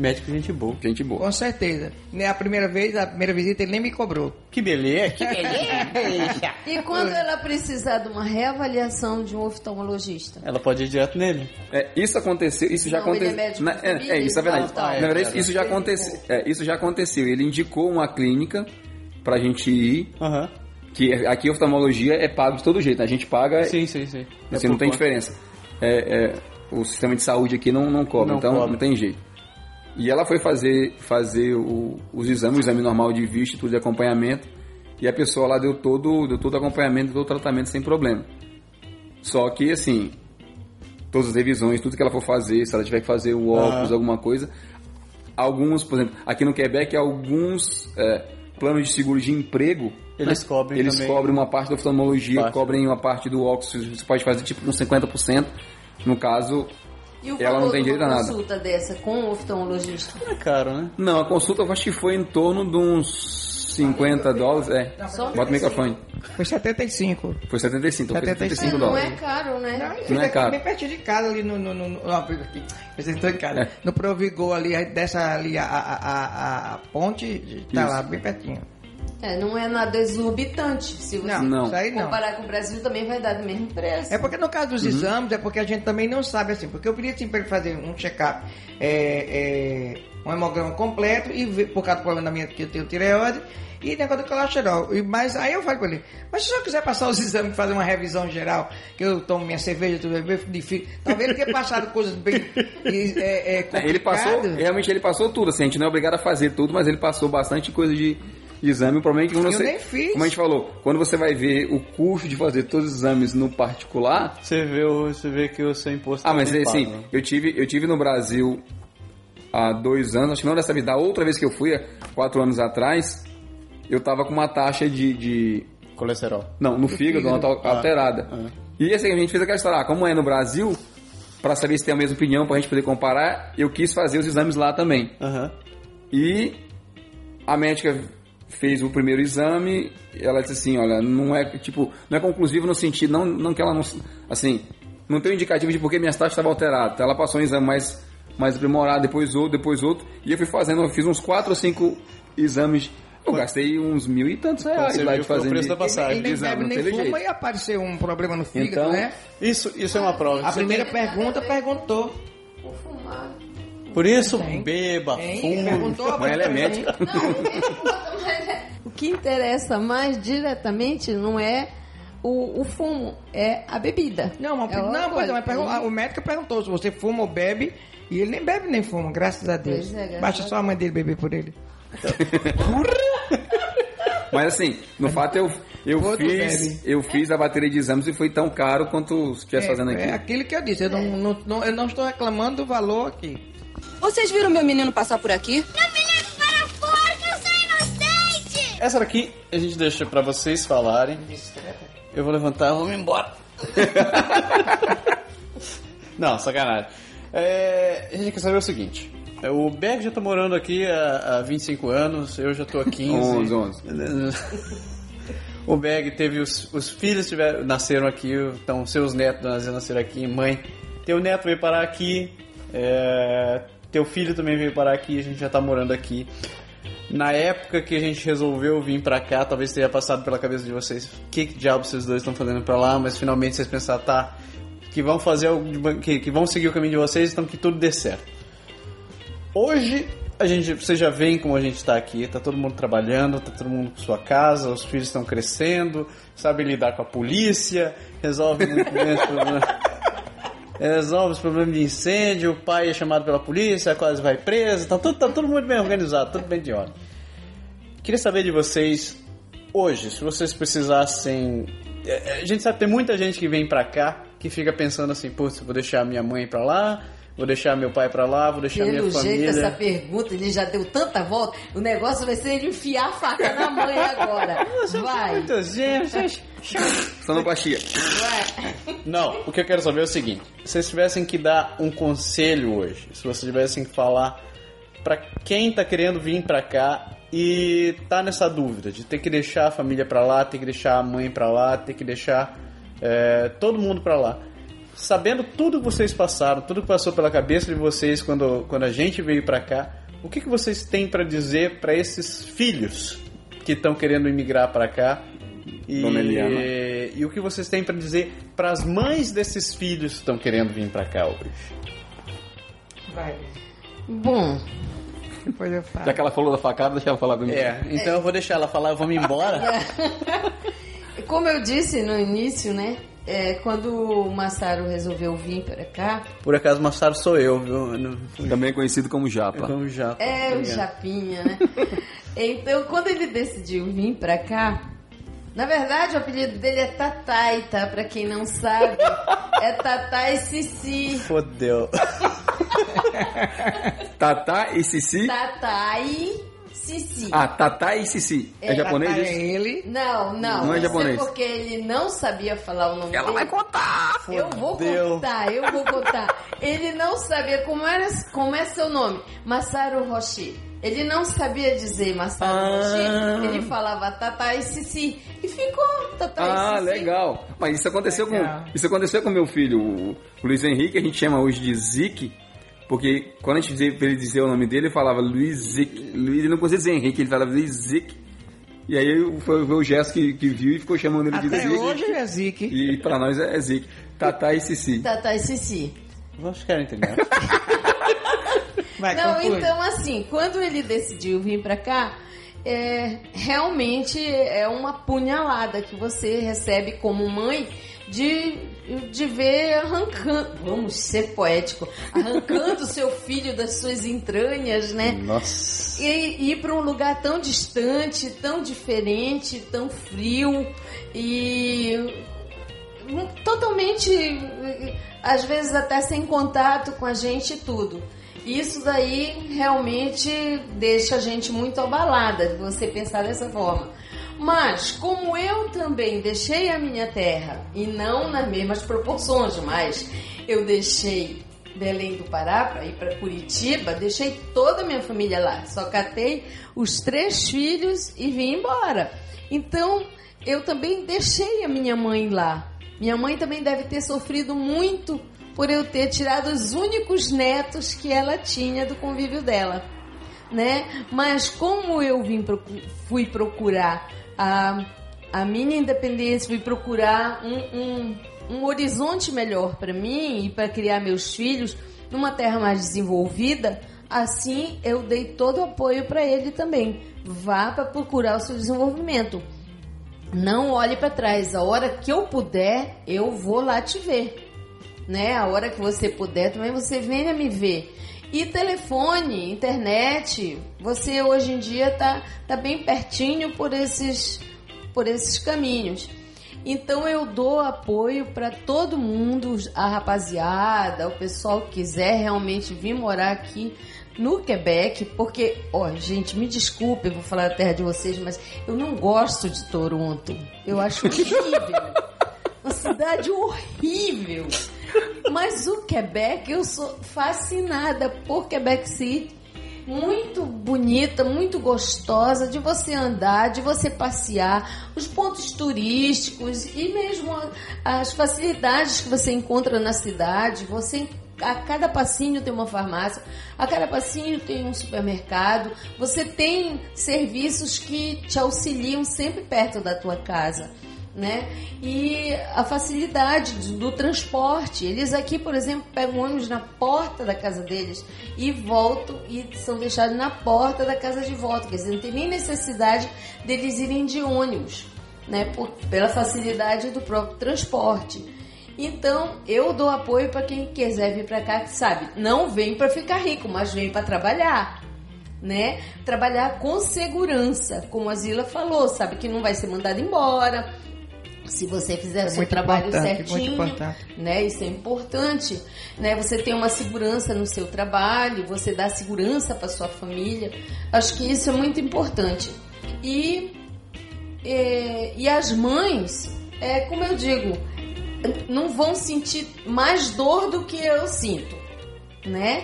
Médico, gente boa. Gente boa. Com certeza. Nem a primeira vez, a primeira visita ele nem me cobrou. Que beleza, que beleza. E quando ela precisar de uma reavaliação de um oftalmologista? Ela pode ir direto nele. É, isso aconteceu, isso já Não, ele é aconteceu. médico Na- de é, família, é, isso é verdade. tá, Na é, verdade, é. isso já aconteceu. é, isso já aconteceu. Ele indicou uma clínica pra gente ir. Aham. Que aqui a oftalmologia é pago de todo jeito. né? A gente paga Sim, sim, sim. É Assim, por não tem conta. diferença. É, é, o sistema de saúde aqui não, não cobra, Não então cobra. não tem jeito. E ela foi fazer, fazer o- os exames, o exame normal de vista, e tudo de acompanhamento, e a pessoa lá deu todo, deu todo o acompanhamento, todo tratamento sem problema. Só que, assim, todas as revisões, tudo que ela for fazer, se ela tiver que fazer o óculos, Aham. alguma coisa, alguns, por exemplo, aqui no Quebec, alguns é, planos de seguro de emprego, Eles cobrem eles também. cobrem uma parte da oftalmologia, Parte. cobrem uma parte do óculos, você pode fazer tipo uns 50%. No caso, E o Ela não tem de direito uma a nada. consulta dessa com o oftalmologista? É caro, né? não, a consulta eu acho que foi em torno de uns 50 dólares. É, bota o microfone. Foi 75. Foi 75, então foi 75 75 não dólares. é caro, né? Não, Não é caro. Bem pertinho de casa, ali no. no, no, no ó, aqui. Eu estou em casa. É. No Provigor ali, dessa ali a, a, a, a ponte, tá Isso. lá, bem pertinho. É, não é nada exorbitante. Se você Não, Não. comparar com o Brasil, também vai dar do mesmo preço. É porque no caso Uhum. dos exames, é porque a gente também não sabe assim. Porque eu pedi assim para ele fazer um check-up, é, é, um hemograma completo, e ver, por causa do problema da minha, que eu tenho tireoide, e negócio do colesterol. E, mas aí eu falei para ele, mas se eu quiser passar os exames e fazer uma revisão geral, que eu tomo minha cerveja, tudo bem difícil, talvez ele tenha passado coisas bem e, é, é, É, Ele passou, complicadas. realmente ele passou tudo, assim, a gente não é obrigado a fazer tudo, mas ele passou bastante coisa de exame. O problema é que quando Eu você, nem fiz. como a gente falou, quando você vai ver o custo de fazer todos os exames no particular, Você vê, você vê que o seu imposto Ah, mas também assim, eu tive, eu tive no Brasil há dois anos, acho que não dessa vez, da outra vez que eu fui, há quatro anos atrás, eu tava com uma taxa de. de- Colesterol. não, no fígado, fígado. uma tal- alterada. ah. E assim, a gente fez aquela história, ah, como é no Brasil, para saber se tem a mesma opinião, pra gente poder comparar, eu quis fazer os exames lá também. Aham. E a médica fez o primeiro exame, ela disse assim, olha, não é tipo, não é conclusivo no sentido, não, não que ela não, assim, não tem um indicativo de por que minhas taxas estavam alteradas. Então ela passou um exame mais, mais aprimorado, depois outro, depois outro, e eu fui fazendo, eu fiz uns quatro ou cinco exames. Eu gastei uns mil e tantos reais lá de foi o fazer preço da Ele, passagem. ele nem exame, bebe não nem fuma jeito. e apareceu um problema no fígado, Então, né? Isso, isso é uma prova. A Você primeira tem- pergunta perguntou. Por fumar. tem- isso, beba, fume. Perguntou, Mas ela é médica. O que interessa mais diretamente não é o, o fumo, é a bebida. Não, mas, É não, pois é, coisa. mas pergun- o médico perguntou se você fuma ou bebe, e ele nem bebe nem fuma, graças a Deus. É, graças Baixa a só a mãe dele beber por ele. Mas assim, no fato eu, eu fiz bebe. eu fiz a bateria de exames e foi tão caro quanto se estivesse fazendo aqui. É aquilo que eu disse, eu não, não- não- eu não estou reclamando do valor aqui. Vocês viram meu menino passar por aqui? Não me leve para fora, que eu sou inocente! Essa daqui a gente deixa pra vocês falarem. Eu vou levantar, vamos embora. Não, sacanagem. É, a gente quer saber o seguinte. O Berg já tá morando aqui há, há 25 anos, eu já tô há 15. 11, 11. O Berg teve os, os filhos tiveram, nasceram aqui, então seus netos nasceram, nasceram aqui, mãe. Teu neto veio parar aqui, é, teu filho também veio parar aqui, a gente já tá morando aqui. Na época que a gente resolveu vir pra cá, talvez tenha passado pela cabeça de vocês o que, que diabos vocês dois estão fazendo pra lá, mas finalmente vocês pensaram, tá, que vão fazer algo que, que vão seguir o caminho de vocês, então que tudo dê certo. Hoje a gente, vocês já veem como a gente está aqui, tá todo mundo trabalhando, tá todo mundo com sua casa, os filhos estão crescendo, sabe lidar com a polícia, resolve muito bem. Resolve os problemas de incêndio, o pai é chamado pela polícia, quase vai preso, tá tudo, tá tudo muito bem organizado, tudo bem de ordem. Queria saber de vocês, hoje, se vocês precisassem. é, A gente sabe que tem muita gente que vem pra cá que fica pensando assim, putz, vou deixar minha mãe pra lá, vou deixar meu pai pra lá, vou deixar minha Pelo jeito, família. essa pergunta, ele já deu tanta volta, o negócio vai ser ele enfiar a faca na mãe agora. Vai, Muita gente. Só Baixia. vai. Não, o que eu quero saber é o seguinte: se vocês tivessem que dar um conselho hoje, se vocês tivessem que falar pra quem tá querendo vir pra cá e tá nessa dúvida de ter que deixar a família pra lá, ter que deixar a mãe pra lá, ter que deixar é, todo mundo pra lá. Sabendo tudo que vocês passaram, tudo que passou pela cabeça de vocês quando, quando a gente veio pra cá, o que, que vocês têm pra dizer pra esses filhos que estão querendo imigrar pra cá? E, Dona Eliana. e o que vocês têm pra dizer para as mães desses filhos que estão querendo vir pra cá hoje? Vai, Bom, depois eu falo. Já que ela falou da facada, deixa ela falar comigo. É, então eu vou deixar ela falar, vamos embora. como eu disse no início, né? É, quando o Massaro resolveu vir para cá, Por acaso, Massaro sou eu, viu? Também conhecido como Japa. como já. é o Japinha, né? então, quando ele decidiu vir para cá, na verdade o apelido dele é Tatai, tá? Pra quem não sabe, é Tatai Sissi. Fodeu. Tatá e Sissi. Tatai Sissi. Ah, Tatá e Sissi. É, É, japonês É isso? ele. Não, não. Não é isso japonês. porque ele não sabia falar o nome Ela dele. vai contar. Eu vou Fodeu. contar, eu vou contar. Ele não sabia como era, como é seu nome, Masaru Roshi. Ele não sabia dizer Masaru Ah. Roshi. Ele falava Tata e Sissi e ficou Tata Ah, e Sissi. legal. Mas isso aconteceu Legal. com isso aconteceu com meu filho, o, Luiz Henrique, a gente chama hoje de Zic, porque quando a gente dizia pra ele dizer o nome dele, ele falava Luiz Zic. Luiz, ele não conseguia dizer Henrique, ele falava Luiz Zic. E aí foi, foi o Gesto que, que viu e ficou chamando ele de Até Zic. hoje ele é Zique. E pra nós é Zic. Tatá e Sissi. Tata e Sissi. Vocês querem entender? Vai, Não, conclui. então assim, quando ele decidiu vir pra cá, é, realmente é uma punhalada que você recebe como mãe de, de ver arrancando, vamos ser poético, arrancando seu filho das suas entranhas, né? Nossa. E ir para um lugar tão distante, tão diferente, tão frio e totalmente, às vezes até sem contato com a gente e tudo. Isso daí realmente deixa a gente muito abalada de você pensar dessa forma. Mas, como eu também deixei a minha terra, e não nas mesmas proporções, mas eu deixei Belém do Pará para ir para Curitiba, deixei toda a minha família lá. Só catei os três filhos e vim embora. Então, eu também deixei a minha mãe lá. Minha mãe também deve ter sofrido muito por eu ter tirado os únicos netos que ela tinha do convívio dela, né? Mas como eu vim fui procurar a, a minha independência, fui procurar um, um, um horizonte melhor para mim e para criar meus filhos numa terra mais desenvolvida, assim eu dei todo o apoio para ele também. Vá para procurar o seu desenvolvimento. Não olhe para trás. A hora que eu puder, eu vou lá te ver. Né? A hora que você puder, também você venha me ver. E telefone, internet, você hoje em dia tá, tá bem pertinho por esses, por esses caminhos. Então eu dou apoio para todo mundo, a rapaziada, o pessoal que quiser realmente vir morar aqui no Quebec, porque, ó, gente, me desculpe, eu vou falar da terra de vocês, mas eu não gosto de Toronto. Eu acho horrível. Uma cidade horrível. Mas o Quebec, eu sou fascinada por Quebec City. Muito bonita, muito gostosa de você andar, de você passear, os pontos turísticos e mesmo as facilidades que você encontra na cidade. Você a cada passinho tem uma farmácia, a cada passinho tem um supermercado. Você tem serviços que te auxiliam sempre perto da tua casa né? E a facilidade do transporte. Eles aqui, por exemplo, pegam ônibus na porta da casa deles e voltam e são deixados na porta da casa de volta. Quer dizer, não tem nem necessidade deles irem de ônibus, né? Por, pela facilidade do próprio transporte. Então, eu dou apoio para quem quiser vir para cá, que sabe, não vem para ficar rico, mas vem para trabalhar. Né? Trabalhar com segurança, como a Zila falou, sabe que não vai ser mandado embora, se você fizer É o seu muito trabalho certinho, né? Isso é importante, né? Você tem uma segurança no seu trabalho, você dá segurança para sua família. Acho que isso é muito importante. E é, e as mães, é como eu digo, não vão sentir mais dor do que eu sinto, né?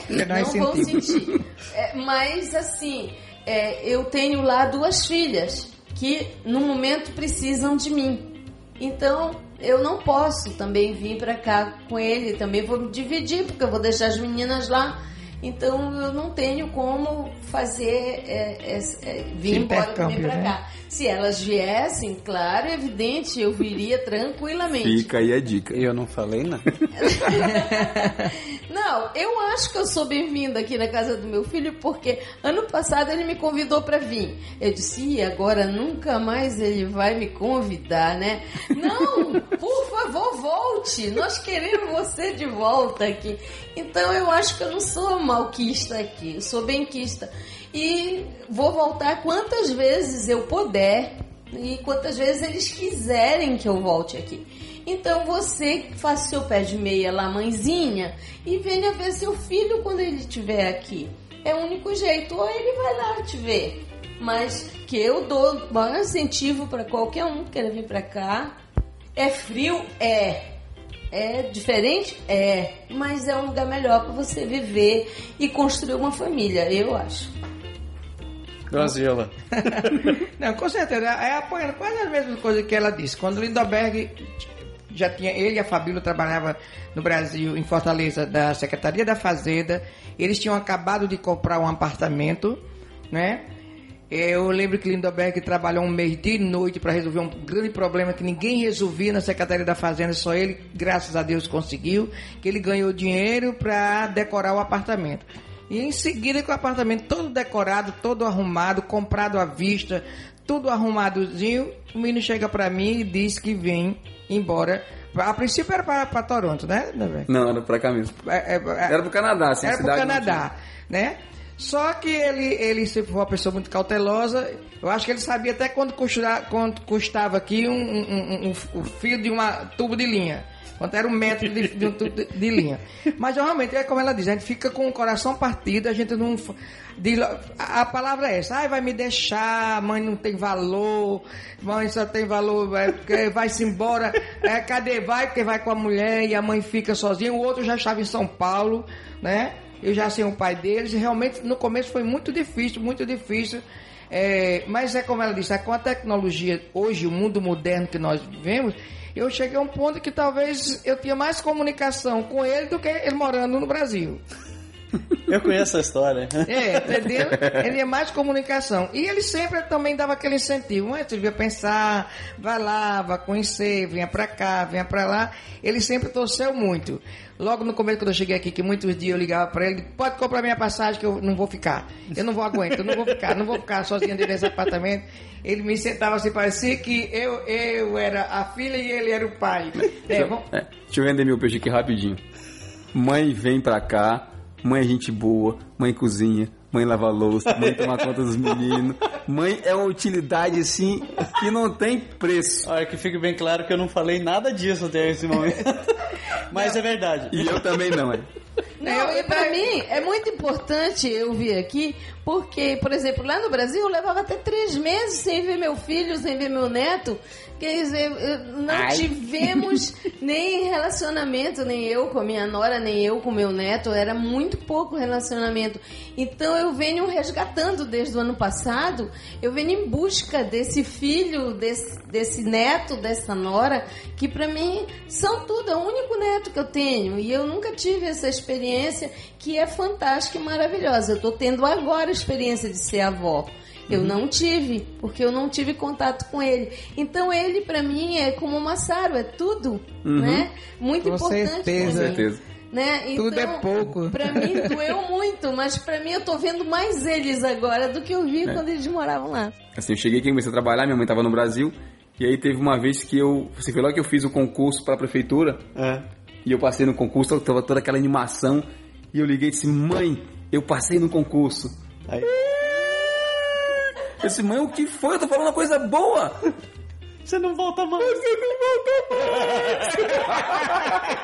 Não vão sentir. É, mas assim, é, eu tenho lá duas filhas que no momento precisam de mim. Então, eu não posso também vir para cá com ele, também vou me dividir, porque eu vou deixar as meninas lá. Então, eu não tenho como fazer é, é, é, vir embora também intercâmbio, para né? cá. Se elas viessem, claro, é evidente, eu viria tranquilamente. Fica aí a dica. Eu não falei nada. Não, eu acho que eu sou bem-vinda aqui na casa do meu filho, porque ano passado ele me convidou para vir. Eu disse, "Ih, agora nunca mais ele vai me convidar, né? Não, por favor, volte. Nós queremos você de volta aqui. Então eu acho que eu não sou malquista aqui, sou benquista. E vou voltar quantas vezes eu puder e quantas vezes eles quiserem que eu volte aqui. Então você faça seu pé de meia lá, mãezinha, e venha ver seu filho quando ele estiver aqui. É o único jeito, ou ele vai lá te ver. Mas que eu dou maior incentivo para qualquer um que queira vir para cá. É frio? É. É diferente? É. Mas é um lugar melhor para você viver e construir uma família, eu acho. Gozila. Não, com certeza. É apoiando quase as mesmas coisas que ela disse. Quando o Lindoberg já tinha, ele e a Fabíola trabalhava no Brasil, em Fortaleza, da Secretaria da Fazenda. Eles tinham acabado de comprar um apartamento, né? Eu lembro que Lindoberg trabalhou um mês de noite para resolver um grande problema que ninguém resolvia na Secretaria da Fazenda, só ele, graças a Deus, conseguiu. Que ele ganhou dinheiro para decorar o apartamento. E em seguida, com o apartamento todo decorado, todo arrumado, comprado à vista, tudo arrumadozinho, o menino chega para mim e diz que vem embora. A princípio era para Toronto, né? Não, era pra cá mesmo. É- é- é- Era pro Canadá, assim, a era cidade não Canadá, né? Só que ele, ele sempre foi uma pessoa muito cautelosa. Eu acho que ele sabia até quando, custar, quando custava aqui um, um, um- um fio de uma tubo de linha. Quanto era um metro de, de de, de linha. Mas realmente, é como ela diz, a gente fica com o coração partido, a gente não. a, a palavra é essa, ai, vai me deixar, mãe não tem valor, mãe só tem valor, é, porque vai-se embora, é, cadê vai? Porque vai com a mulher e a mãe fica sozinha, o outro já estava em São Paulo, né? Eu já sei o pai deles, e realmente no começo foi muito difícil, muito difícil. É, mas é como ela disse, é com a tecnologia hoje, o mundo moderno que nós vivemos, eu cheguei a um ponto que talvez eu tinha mais comunicação com ele do que ele morando no Brasil. Eu conheço a história. É, entendeu? Ele é mais comunicação. E ele sempre também dava aquele incentivo. Mas você devia pensar, vai lá, vai conhecer, venha pra cá, venha pra lá. Ele sempre torceu muito. Logo no começo, quando eu cheguei aqui, que muitos dias eu ligava pra ele, pode comprar minha passagem que eu não vou ficar. Eu não vou aguentar, eu não vou ficar, não vou ficar sozinho dentro desse apartamento. Ele me sentava assim, parecia que eu, eu era a filha e ele era o pai. É, vamos... É, deixa eu vender meu peixe aqui rapidinho. Mãe vem pra cá, Mãe é gente boa, mãe cozinha, mãe lava louça, mãe toma conta dos meninos. Mãe é uma utilidade assim que não tem preço. Olha, que fique bem claro que eu não falei nada disso até esse momento. Mas é verdade. E eu também não, é. Não, e pra mim é muito importante eu vir aqui, porque, por exemplo, lá no Brasil eu levava até três meses sem ver meu filho, sem ver meu neto. Quer dizer, eu- não Ai. tivemos nem relacionamento, nem eu com a minha nora, nem eu com meu neto. Era muito pouco relacionamento. Então eu venho resgatando desde o ano passado, eu venho em busca desse filho, desse, desse neto, dessa nora, que pra mim são tudo, é o único neto que eu tenho. E eu nunca tive essa experiência que é fantástica e maravilhosa. Eu tô tendo agora a experiência de ser avó. Eu não tive, porque eu não tive contato com ele. Então ele pra mim é como o Massaro, é tudo, Uhum. né? Muito Com importante. certeza. Com certeza. Né? Tudo é Então, pouco. Pra mim doeu muito, mas pra mim eu tô vendo mais eles agora do que eu vi É. quando eles moravam lá. Assim, eu cheguei aqui, comecei a trabalhar, minha mãe tava no Brasil. E aí teve uma vez que eu. Você foi lá que eu fiz o concurso pra prefeitura. E eu passei no concurso, tava toda aquela animação. E eu liguei e disse, mãe, eu passei no concurso. Aí. Eu disse, mãe, o que foi? Eu tô falando uma coisa boa! Você não volta mais. Você não volta mais!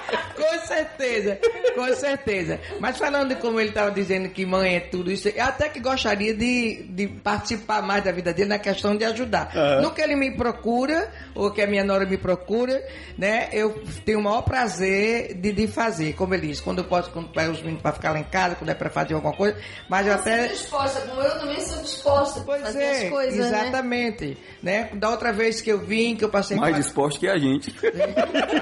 Com certeza, com certeza. Mas falando como ele estava dizendo que mãe é tudo isso, eu até que gostaria de, de participar mais da vida dele na questão de ajudar. Aham. No que ele me procura, ou que a minha nora me procura, né? Eu tenho o maior prazer de, de fazer, como ele diz, quando eu posso, quando pego os meninos para ficar lá em casa, quando é para fazer alguma coisa, mas eu até. disposta, como eu também sou disposta a fazer É, as coisas, né? exatamente. Né? Da outra vez que eu vim, que eu passei Mais quatro- disposto que a gente.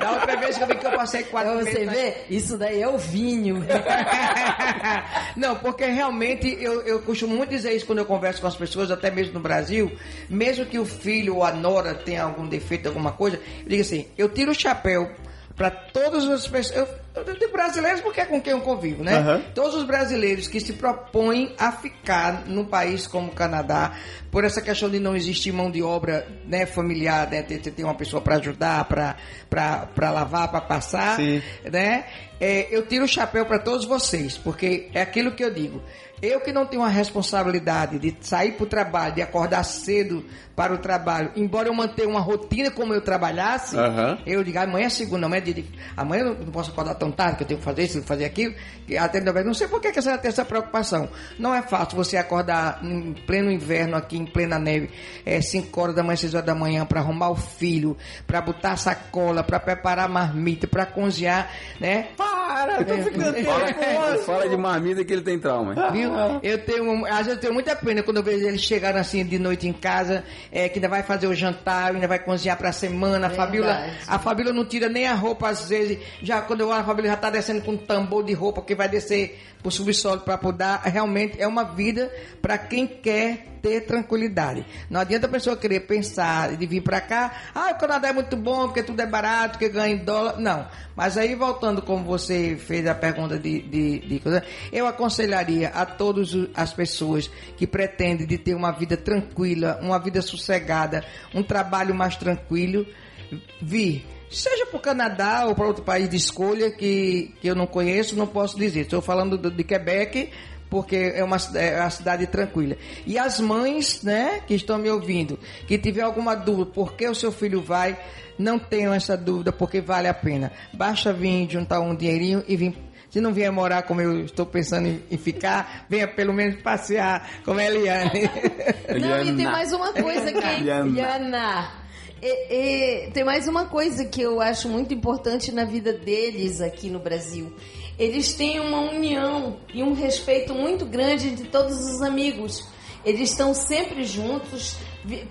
Da outra vez que eu vim que eu passei quatro Pra meses. você ver, isso daí é o vinho. Não, porque realmente eu, eu costumo muito dizer isso quando eu converso com as pessoas, até mesmo no Brasil, mesmo que o filho ou a nora tenha algum defeito, alguma coisa, eu digo assim, eu tiro o chapéu para todas as pessoas. Eu, eu digo brasileiros porque é com quem eu convivo, né? Aham. Todos os brasileiros que se propõem a ficar num país como o Canadá, por essa questão de não existir mão de obra né, familiar, né? Ter, ter uma pessoa para ajudar, para lavar, para passar, Sim. né? É, eu tiro o chapéu para todos vocês, porque é aquilo que eu digo. Eu que não tenho a responsabilidade de sair para o trabalho, de acordar cedo para o trabalho, embora eu mantenha uma rotina como eu trabalhasse, Aham. eu digo, amanhã é segunda, amanhã é dia de... Amanhã eu não posso acordar tão tarde, que eu tenho que fazer isso, tenho que fazer aquilo. que Até não sei por que você tem essa preocupação. Não é fácil você acordar em pleno inverno aqui, em plena neve, é 5 horas da manhã, 6 horas da manhã, para arrumar o filho, para botar a sacola, para preparar a marmita, para cozinhar, né? Para, eu tô ficando Fala, fala de marmita que ele tem trauma. Viu? Eu tenho, às vezes eu tenho muita pena quando eu vejo eles chegarem assim de noite em casa, é, que ainda vai fazer o jantar, ainda vai cozinhar pra semana. A Fabíola, a Fabíola não tira nem a roupa às vezes. Já quando eu olho a Fabíola já tá descendo com um tambor de roupa que vai descer pro subsolo para podar. Realmente é uma vida para quem quer ter tranquilidade. Não adianta a pessoa querer pensar de vir para cá, ah, o Canadá é muito bom porque tudo é barato, que ganha em dólar. Não. Mas aí voltando como você fez a pergunta de, de, de coisa, eu aconselharia a todas as pessoas que pretendem de ter uma vida tranquila, uma vida sossegada, um trabalho mais tranquilo, vir. Seja para o Canadá ou para outro país de escolha que, que eu não conheço, não posso dizer. Estou falando do- de Quebec, porque é uma, é uma cidade tranquila. E as mães, né, que estão me ouvindo, que tiver alguma dúvida, por que o seu filho vai, não tenham essa dúvida, porque vale a pena. Basta vir juntar um dinheirinho e vir. Se não vier morar como eu estou pensando em, em ficar, venha pelo menos passear como a Eliane. Não, e tem mais uma coisa que. Liana. Liana. E- e tem mais uma coisa que eu acho muito importante na vida deles aqui no Brasil. Eles têm uma união e um respeito muito grande de todos os amigos. Eles estão sempre juntos,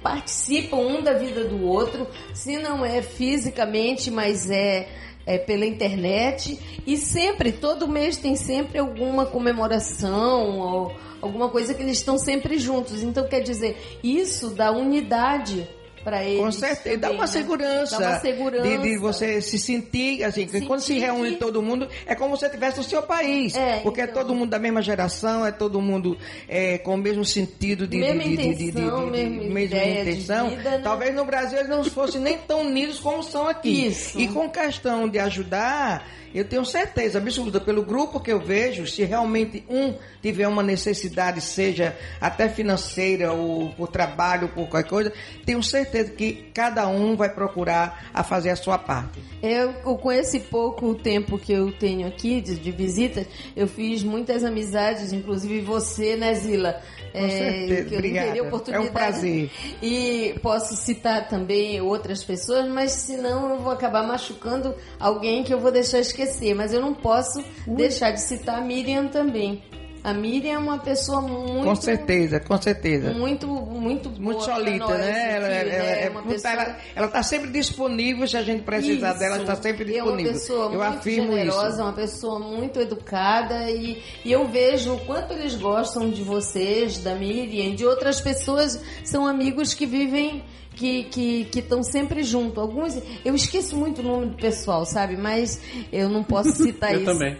participam um da vida do outro, se não é fisicamente, mas é, é pela internet. E sempre, todo mês tem sempre alguma comemoração ou alguma coisa que eles estão sempre juntos. Então, quer dizer, isso dá unidade para eles. Com certeza, dá também, uma né? segurança. Dá uma segurança. De, de você se sentir, assim, que quando se reúne todo mundo, é como se você estivesse no seu país. É, porque é todo mundo da mesma geração, é todo mundo é, com o mesmo sentido de. Mesma de, de, intenção, de- de- mesma intenção. vida, né? Talvez no Brasil eles não fossem nem tão unidos como são aqui. Isso. E com questão de ajudar, Eu tenho certeza absoluta, pelo grupo que eu vejo, se realmente um tiver uma necessidade, seja até financeira ou por trabalho, ou por qualquer coisa, tenho certeza que cada um vai procurar a fazer a sua parte. Eu, com esse pouco tempo que eu tenho aqui de, de visita, eu fiz muitas amizades, inclusive você, né, Zila? Com certeza, que eu obrigada. não teria É um oportunidade. prazer. E posso citar também outras pessoas, mas senão eu vou acabar machucando alguém que eu vou deixar esquecer. Mas eu não posso deixar de citar a Miriam também. A Miriam é uma pessoa muito. Com certeza, com certeza. Muito, muito boa Muito solita, nós né? Ela, ela, né? é pessoa... ela, ela tá sempre disponível se a gente precisar Isso. dela, ela está sempre É uma disponível. pessoa eu muito afirmo generosa, isso. uma pessoa muito educada e, e eu vejo o quanto eles gostam de vocês, da Miriam, de outras pessoas, são amigos que vivem que que que estão sempre junto. Alguns eu esqueço muito o nome do pessoal, sabe? Mas eu não posso citar Eu isso. também.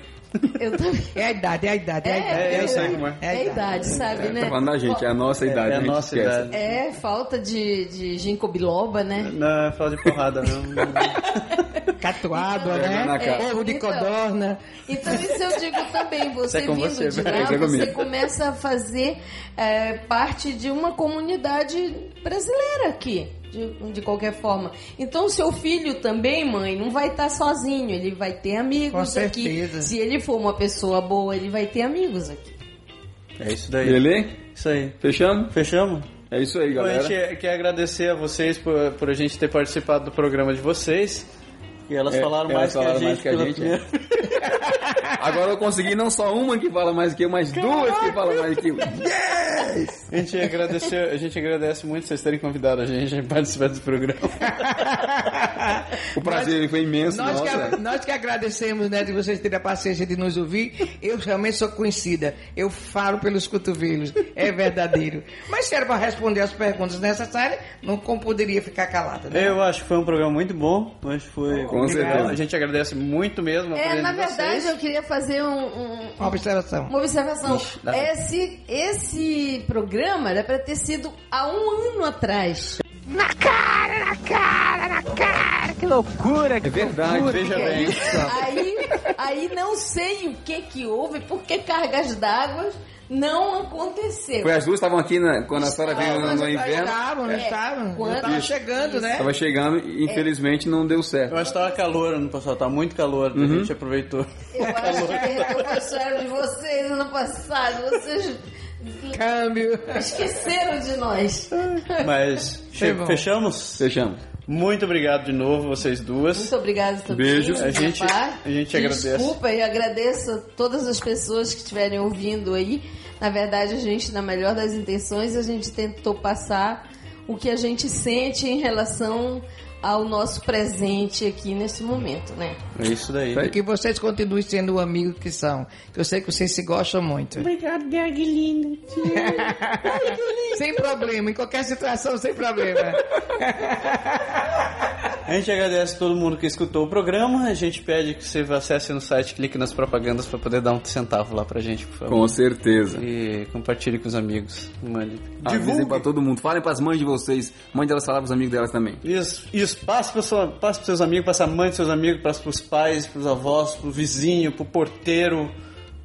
Eu também. É a idade, é a idade, é a idade. É, eu sei como é. É a idade, sabe, Tá né? falando da gente, é a nossa idade. É a nossa esquece. idade. É falta de, de ginkgo biloba, né? Não, é fala de porrada, não. Catuaba, Então, né? Ovo de Então, codorna. Então isso eu digo também, você é vindo você, de lá, é você comigo. começa a fazer é, parte de uma comunidade brasileira aqui, de, de qualquer forma. Então o seu filho também, mãe, não vai estar sozinho, ele vai ter amigos Com aqui. certeza. Se ele for uma pessoa boa, ele vai ter amigos aqui. É isso daí. Beleza? Isso aí. Fechamos? Fechamos? É isso aí, Bom, a galera. gente quer agradecer a vocês por, por a gente ter participado do programa de vocês. E elas É, falaram elas mais falaram que a mais gente. que a gente, primeira- Agora eu consegui não só uma que fala mais que eu, mas duas que falam mais que eu. Yes! A gente, agradece, a gente agradece muito vocês terem convidado a gente a participar desse programa. O prazer foi imenso. Nós que, nossa. nós que agradecemos, né, de vocês terem a paciência de nos ouvir. Eu realmente sou conhecida. Eu falo pelos cotovelos. É verdadeiro. Mas se era para responder as perguntas necessárias, não poderia ficar calada, né? Eu acho que foi um programa muito bom. Acho que foi Com legal. certeza. A gente agradece muito mesmo É, na de verdade, vocês. eu queria fazer um- um, Uma observação. Uma observação. pra- Esse, esse programa era para ter sido há um ano atrás. Na cara, na cara, na cara. Que loucura, que É verdade, loucura. veja que é bem. isso? Aí, aí não sei o que que houve, porque cargas d'água não aconteceu. Foi as duas estavam aqui na- quando a senhora veio no, no inverno. Estavam, não É, estavam. quando- Eu tava Isso, chegando, né? Tava chegando e infelizmente não deu certo. Eu acho que tava calor ano passado, tava muito calor, Uhum. a gente aproveitou. Eu acho que de vocês ano passado. Vocês Câmbio. esqueceram de nós. Mas fechamos? Fechamos. Muito obrigado de novo, vocês duas. Muito obrigada também. Beijos. da A gente- a gente agradece. Desculpa e agradeço a todas as pessoas que estiverem ouvindo aí. Na verdade, a gente, na melhor das intenções, a gente tentou passar o que a gente sente em relação ao nosso presente aqui nesse momento, né? É isso daí. Aí. Que vocês continuem sendo o amigo que são. Que eu sei que vocês se gostam muito. Obrigada, Berg lindo. sem problema, em qualquer situação, sem problema. A gente agradece a todo mundo que escutou o programa. A gente pede que você acesse no site, clique nas propagandas para poder dar um centavo lá pra gente, por favor. Com certeza. E compartilhe com os amigos. Mande. Avisem pra todo mundo. Falem pras mães de vocês. Mande elas falar pros amigos delas também. Isso, isso. Passe para sua, passe pros seus amigos, para a mãe dos seus amigos, passe pros pais, pros avós, pro vizinho, pro porteiro,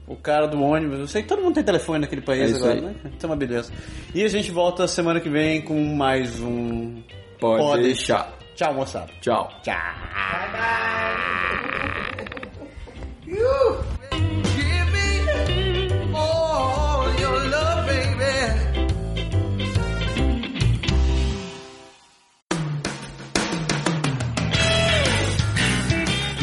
o cara do ônibus. Eu sei que todo mundo tem telefone naquele país É isso agora, aí. né? Então é uma beleza. E a gente volta semana que vem com mais um. Pode, Pode deixar. Tchau, moçada. Tchau. Give me all